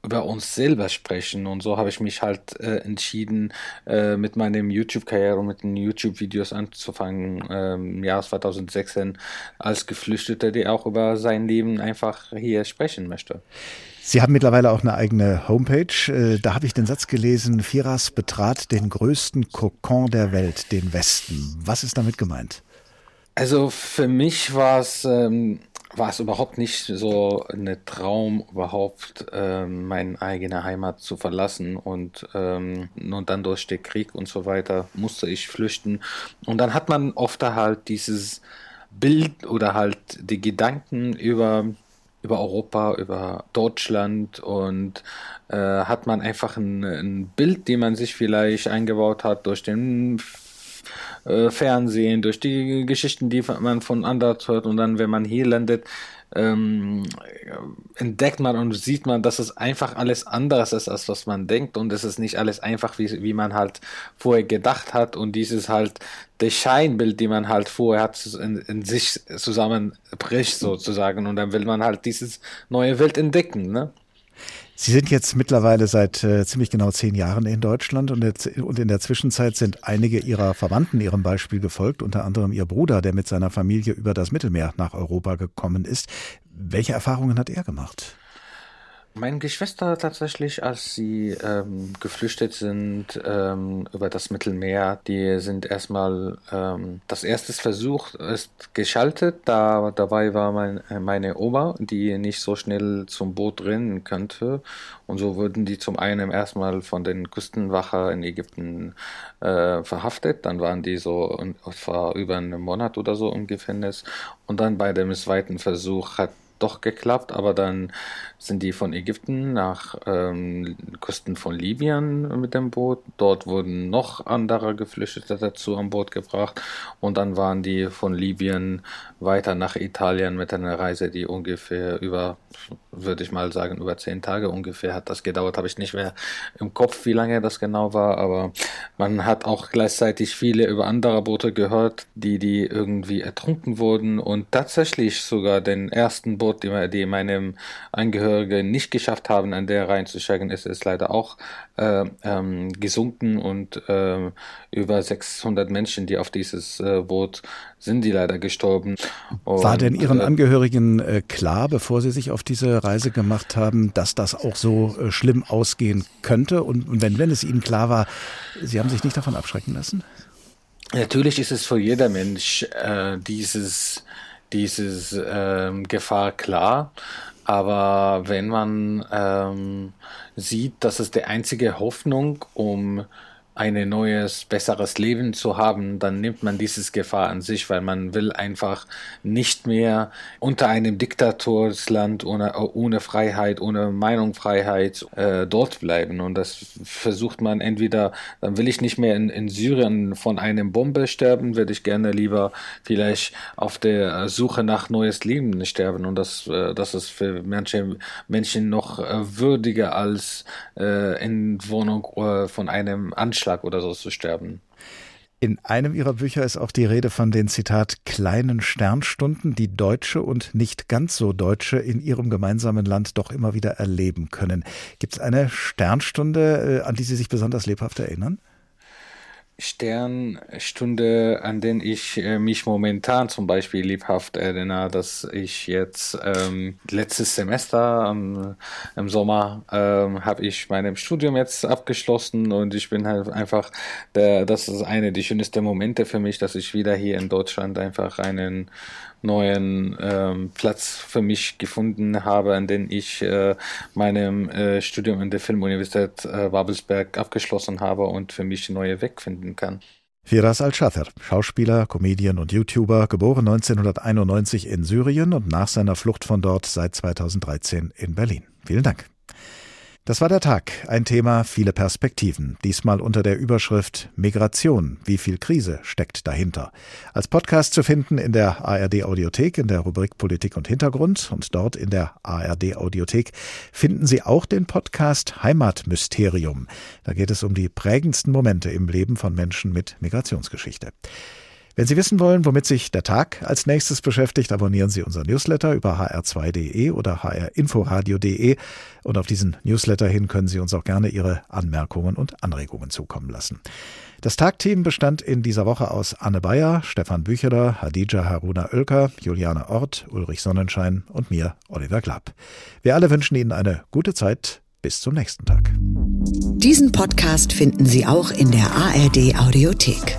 über uns selber sprechen. Und so habe ich mich halt äh, entschieden, äh, mit meinem YouTube-Karriere und mit den YouTube-Videos anzufangen, äh, im Jahr 2016 als Geflüchteter, der auch über sein Leben einfach hier sprechen möchte. Sie haben mittlerweile auch eine eigene Homepage. Äh, da habe ich den Satz gelesen, Firas betrat den größten Kokon der Welt, den Westen. Was ist damit gemeint? Also für mich war es ähm, war es überhaupt nicht so ein Traum, überhaupt ähm, meine eigene Heimat zu verlassen. Und, ähm, und dann durch den Krieg und so weiter musste ich flüchten. Und dann hat man oft halt dieses Bild oder halt die Gedanken über, über Europa, über Deutschland und äh, hat man einfach ein, ein Bild, den man sich vielleicht eingebaut hat durch den äh, Fernsehen, durch die Geschichten, die man von anderen hört und dann, wenn man hier landet, ähm, entdeckt man und sieht man, dass es einfach alles anderes ist, als was man denkt und es ist nicht alles einfach, wie, wie man halt vorher gedacht hat und dieses halt das Scheinbild, die man halt vorher hat, in, in sich zusammenbricht sozusagen und dann will man halt dieses neue Welt entdecken, ne? Sie sind jetzt mittlerweile seit äh, ziemlich genau zehn Jahren in Deutschland und, jetzt, und in der Zwischenzeit sind einige Ihrer Verwandten Ihrem Beispiel gefolgt, unter anderem Ihr Bruder, der mit seiner Familie über das Mittelmeer nach Europa gekommen ist. Welche Erfahrungen hat er gemacht? Meine Geschwister tatsächlich, als sie ähm, geflüchtet sind ähm, über das Mittelmeer, die sind erstmal, ähm, das erste Versuch ist geschaltet. Da, dabei war mein, meine Oma, die nicht so schnell zum Boot rennen könnte. Und so wurden die zum einen erstmal von den Küstenwache in Ägypten äh, verhaftet. Dann waren die so etwa über einen Monat oder so im Gefängnis. Und dann bei dem zweiten Versuch hat doch geklappt, aber dann sind die von Ägypten nach ähm, Küsten von Libyen mit dem Boot. Dort wurden noch andere Geflüchtete dazu an Boot gebracht und dann waren die von Libyen weiter nach Italien mit einer Reise, die ungefähr über, würde ich mal sagen, über zehn Tage ungefähr hat das gedauert. Habe ich nicht mehr im Kopf, wie lange das genau war, aber man hat auch gleichzeitig viele über andere Boote gehört, die die irgendwie ertrunken wurden und tatsächlich sogar den ersten Boot, die, die meinem Angehörigen Angehörige nicht geschafft haben, an der reinzusteigen, ist es leider auch äh, ähm, gesunken und äh, über 600 Menschen, die auf dieses äh, Boot sind, die leider gestorben. Und, War denn Ihren äh, Angehörigen äh, klar, bevor Sie sich auf diese Reise gemacht haben, dass das auch so schlimm ausgehen könnte? Und, und wenn, wenn es Ihnen klar war, Sie haben sich nicht davon abschrecken lassen? Natürlich ist es für jeder Mensch dieses, dieses ähm, Gefahr klar. Aber wenn man ähm, sieht, dass es die einzige Hoffnung, um ein neues, besseres Leben zu haben, dann nimmt man dieses Gefahr an sich, weil man will einfach nicht mehr unter einem Diktatorsland ohne, ohne Freiheit, ohne Meinungsfreiheit äh, dort bleiben. Und das versucht man entweder, dann will ich nicht mehr in, in Syrien von einem Bombe sterben, würde ich gerne lieber vielleicht auf der Suche nach neues Leben sterben. Und das, äh, das ist für manche Menschen noch äh, würdiger als äh, in Wohnung äh, von einem Anschlag oder so zu sterben. In einem Ihrer Bücher ist auch die Rede von den Zitat kleinen Sternstunden, die Deutsche und nicht ganz so Deutsche in ihrem gemeinsamen Land doch immer wieder erleben können. Gibt es eine Sternstunde, äh, an die Sie sich besonders lebhaft erinnern? Sternstunde, an den ich äh, mich momentan zum Beispiel lebhaft erinnere, dass ich jetzt ähm, letztes Semester ähm, im Sommer ähm, habe ich mein Studium jetzt abgeschlossen und ich bin halt einfach, der, das ist eine der schönsten Momente für mich, dass ich wieder hier in Deutschland einfach einen neuen ähm, Platz für mich gefunden habe, an den ich äh, meinem äh, Studium in der Filmuniversität äh, Babelsberg abgeschlossen habe und für mich neue Weg finden kann. Firas Al-Shather, Schauspieler, Comedian und YouTuber, geboren 1991 in Syrien und nach seiner Flucht von dort seit 2013 in Berlin. Vielen Dank. Das war der Tag. Ein Thema, viele Perspektiven. Diesmal unter der Überschrift Migration. Wie viel Krise steckt dahinter? Als Podcast zu finden in der ARD Audiothek in der Rubrik Politik und Hintergrund und dort in der ARD Audiothek finden Sie auch den Podcast Heimatmysterium. Da geht es um die prägendsten Momente im Leben von Menschen mit Migrationsgeschichte. Wenn Sie wissen wollen, womit sich der Tag als nächstes beschäftigt, abonnieren Sie unser Newsletter über hr2.de oder hrinforadio.de und auf diesen Newsletter hin können Sie uns auch gerne Ihre Anmerkungen und Anregungen zukommen lassen. Das Tagteam bestand in dieser Woche aus Anne Bayer, Stefan Bücheler, Hadija Haruna Oelker, Juliane Ort, Ulrich Sonnenschein und mir, Oliver Glapp. Wir alle wünschen Ihnen eine gute Zeit. Bis zum nächsten Tag. Diesen Podcast finden Sie auch in der ARD Audiothek.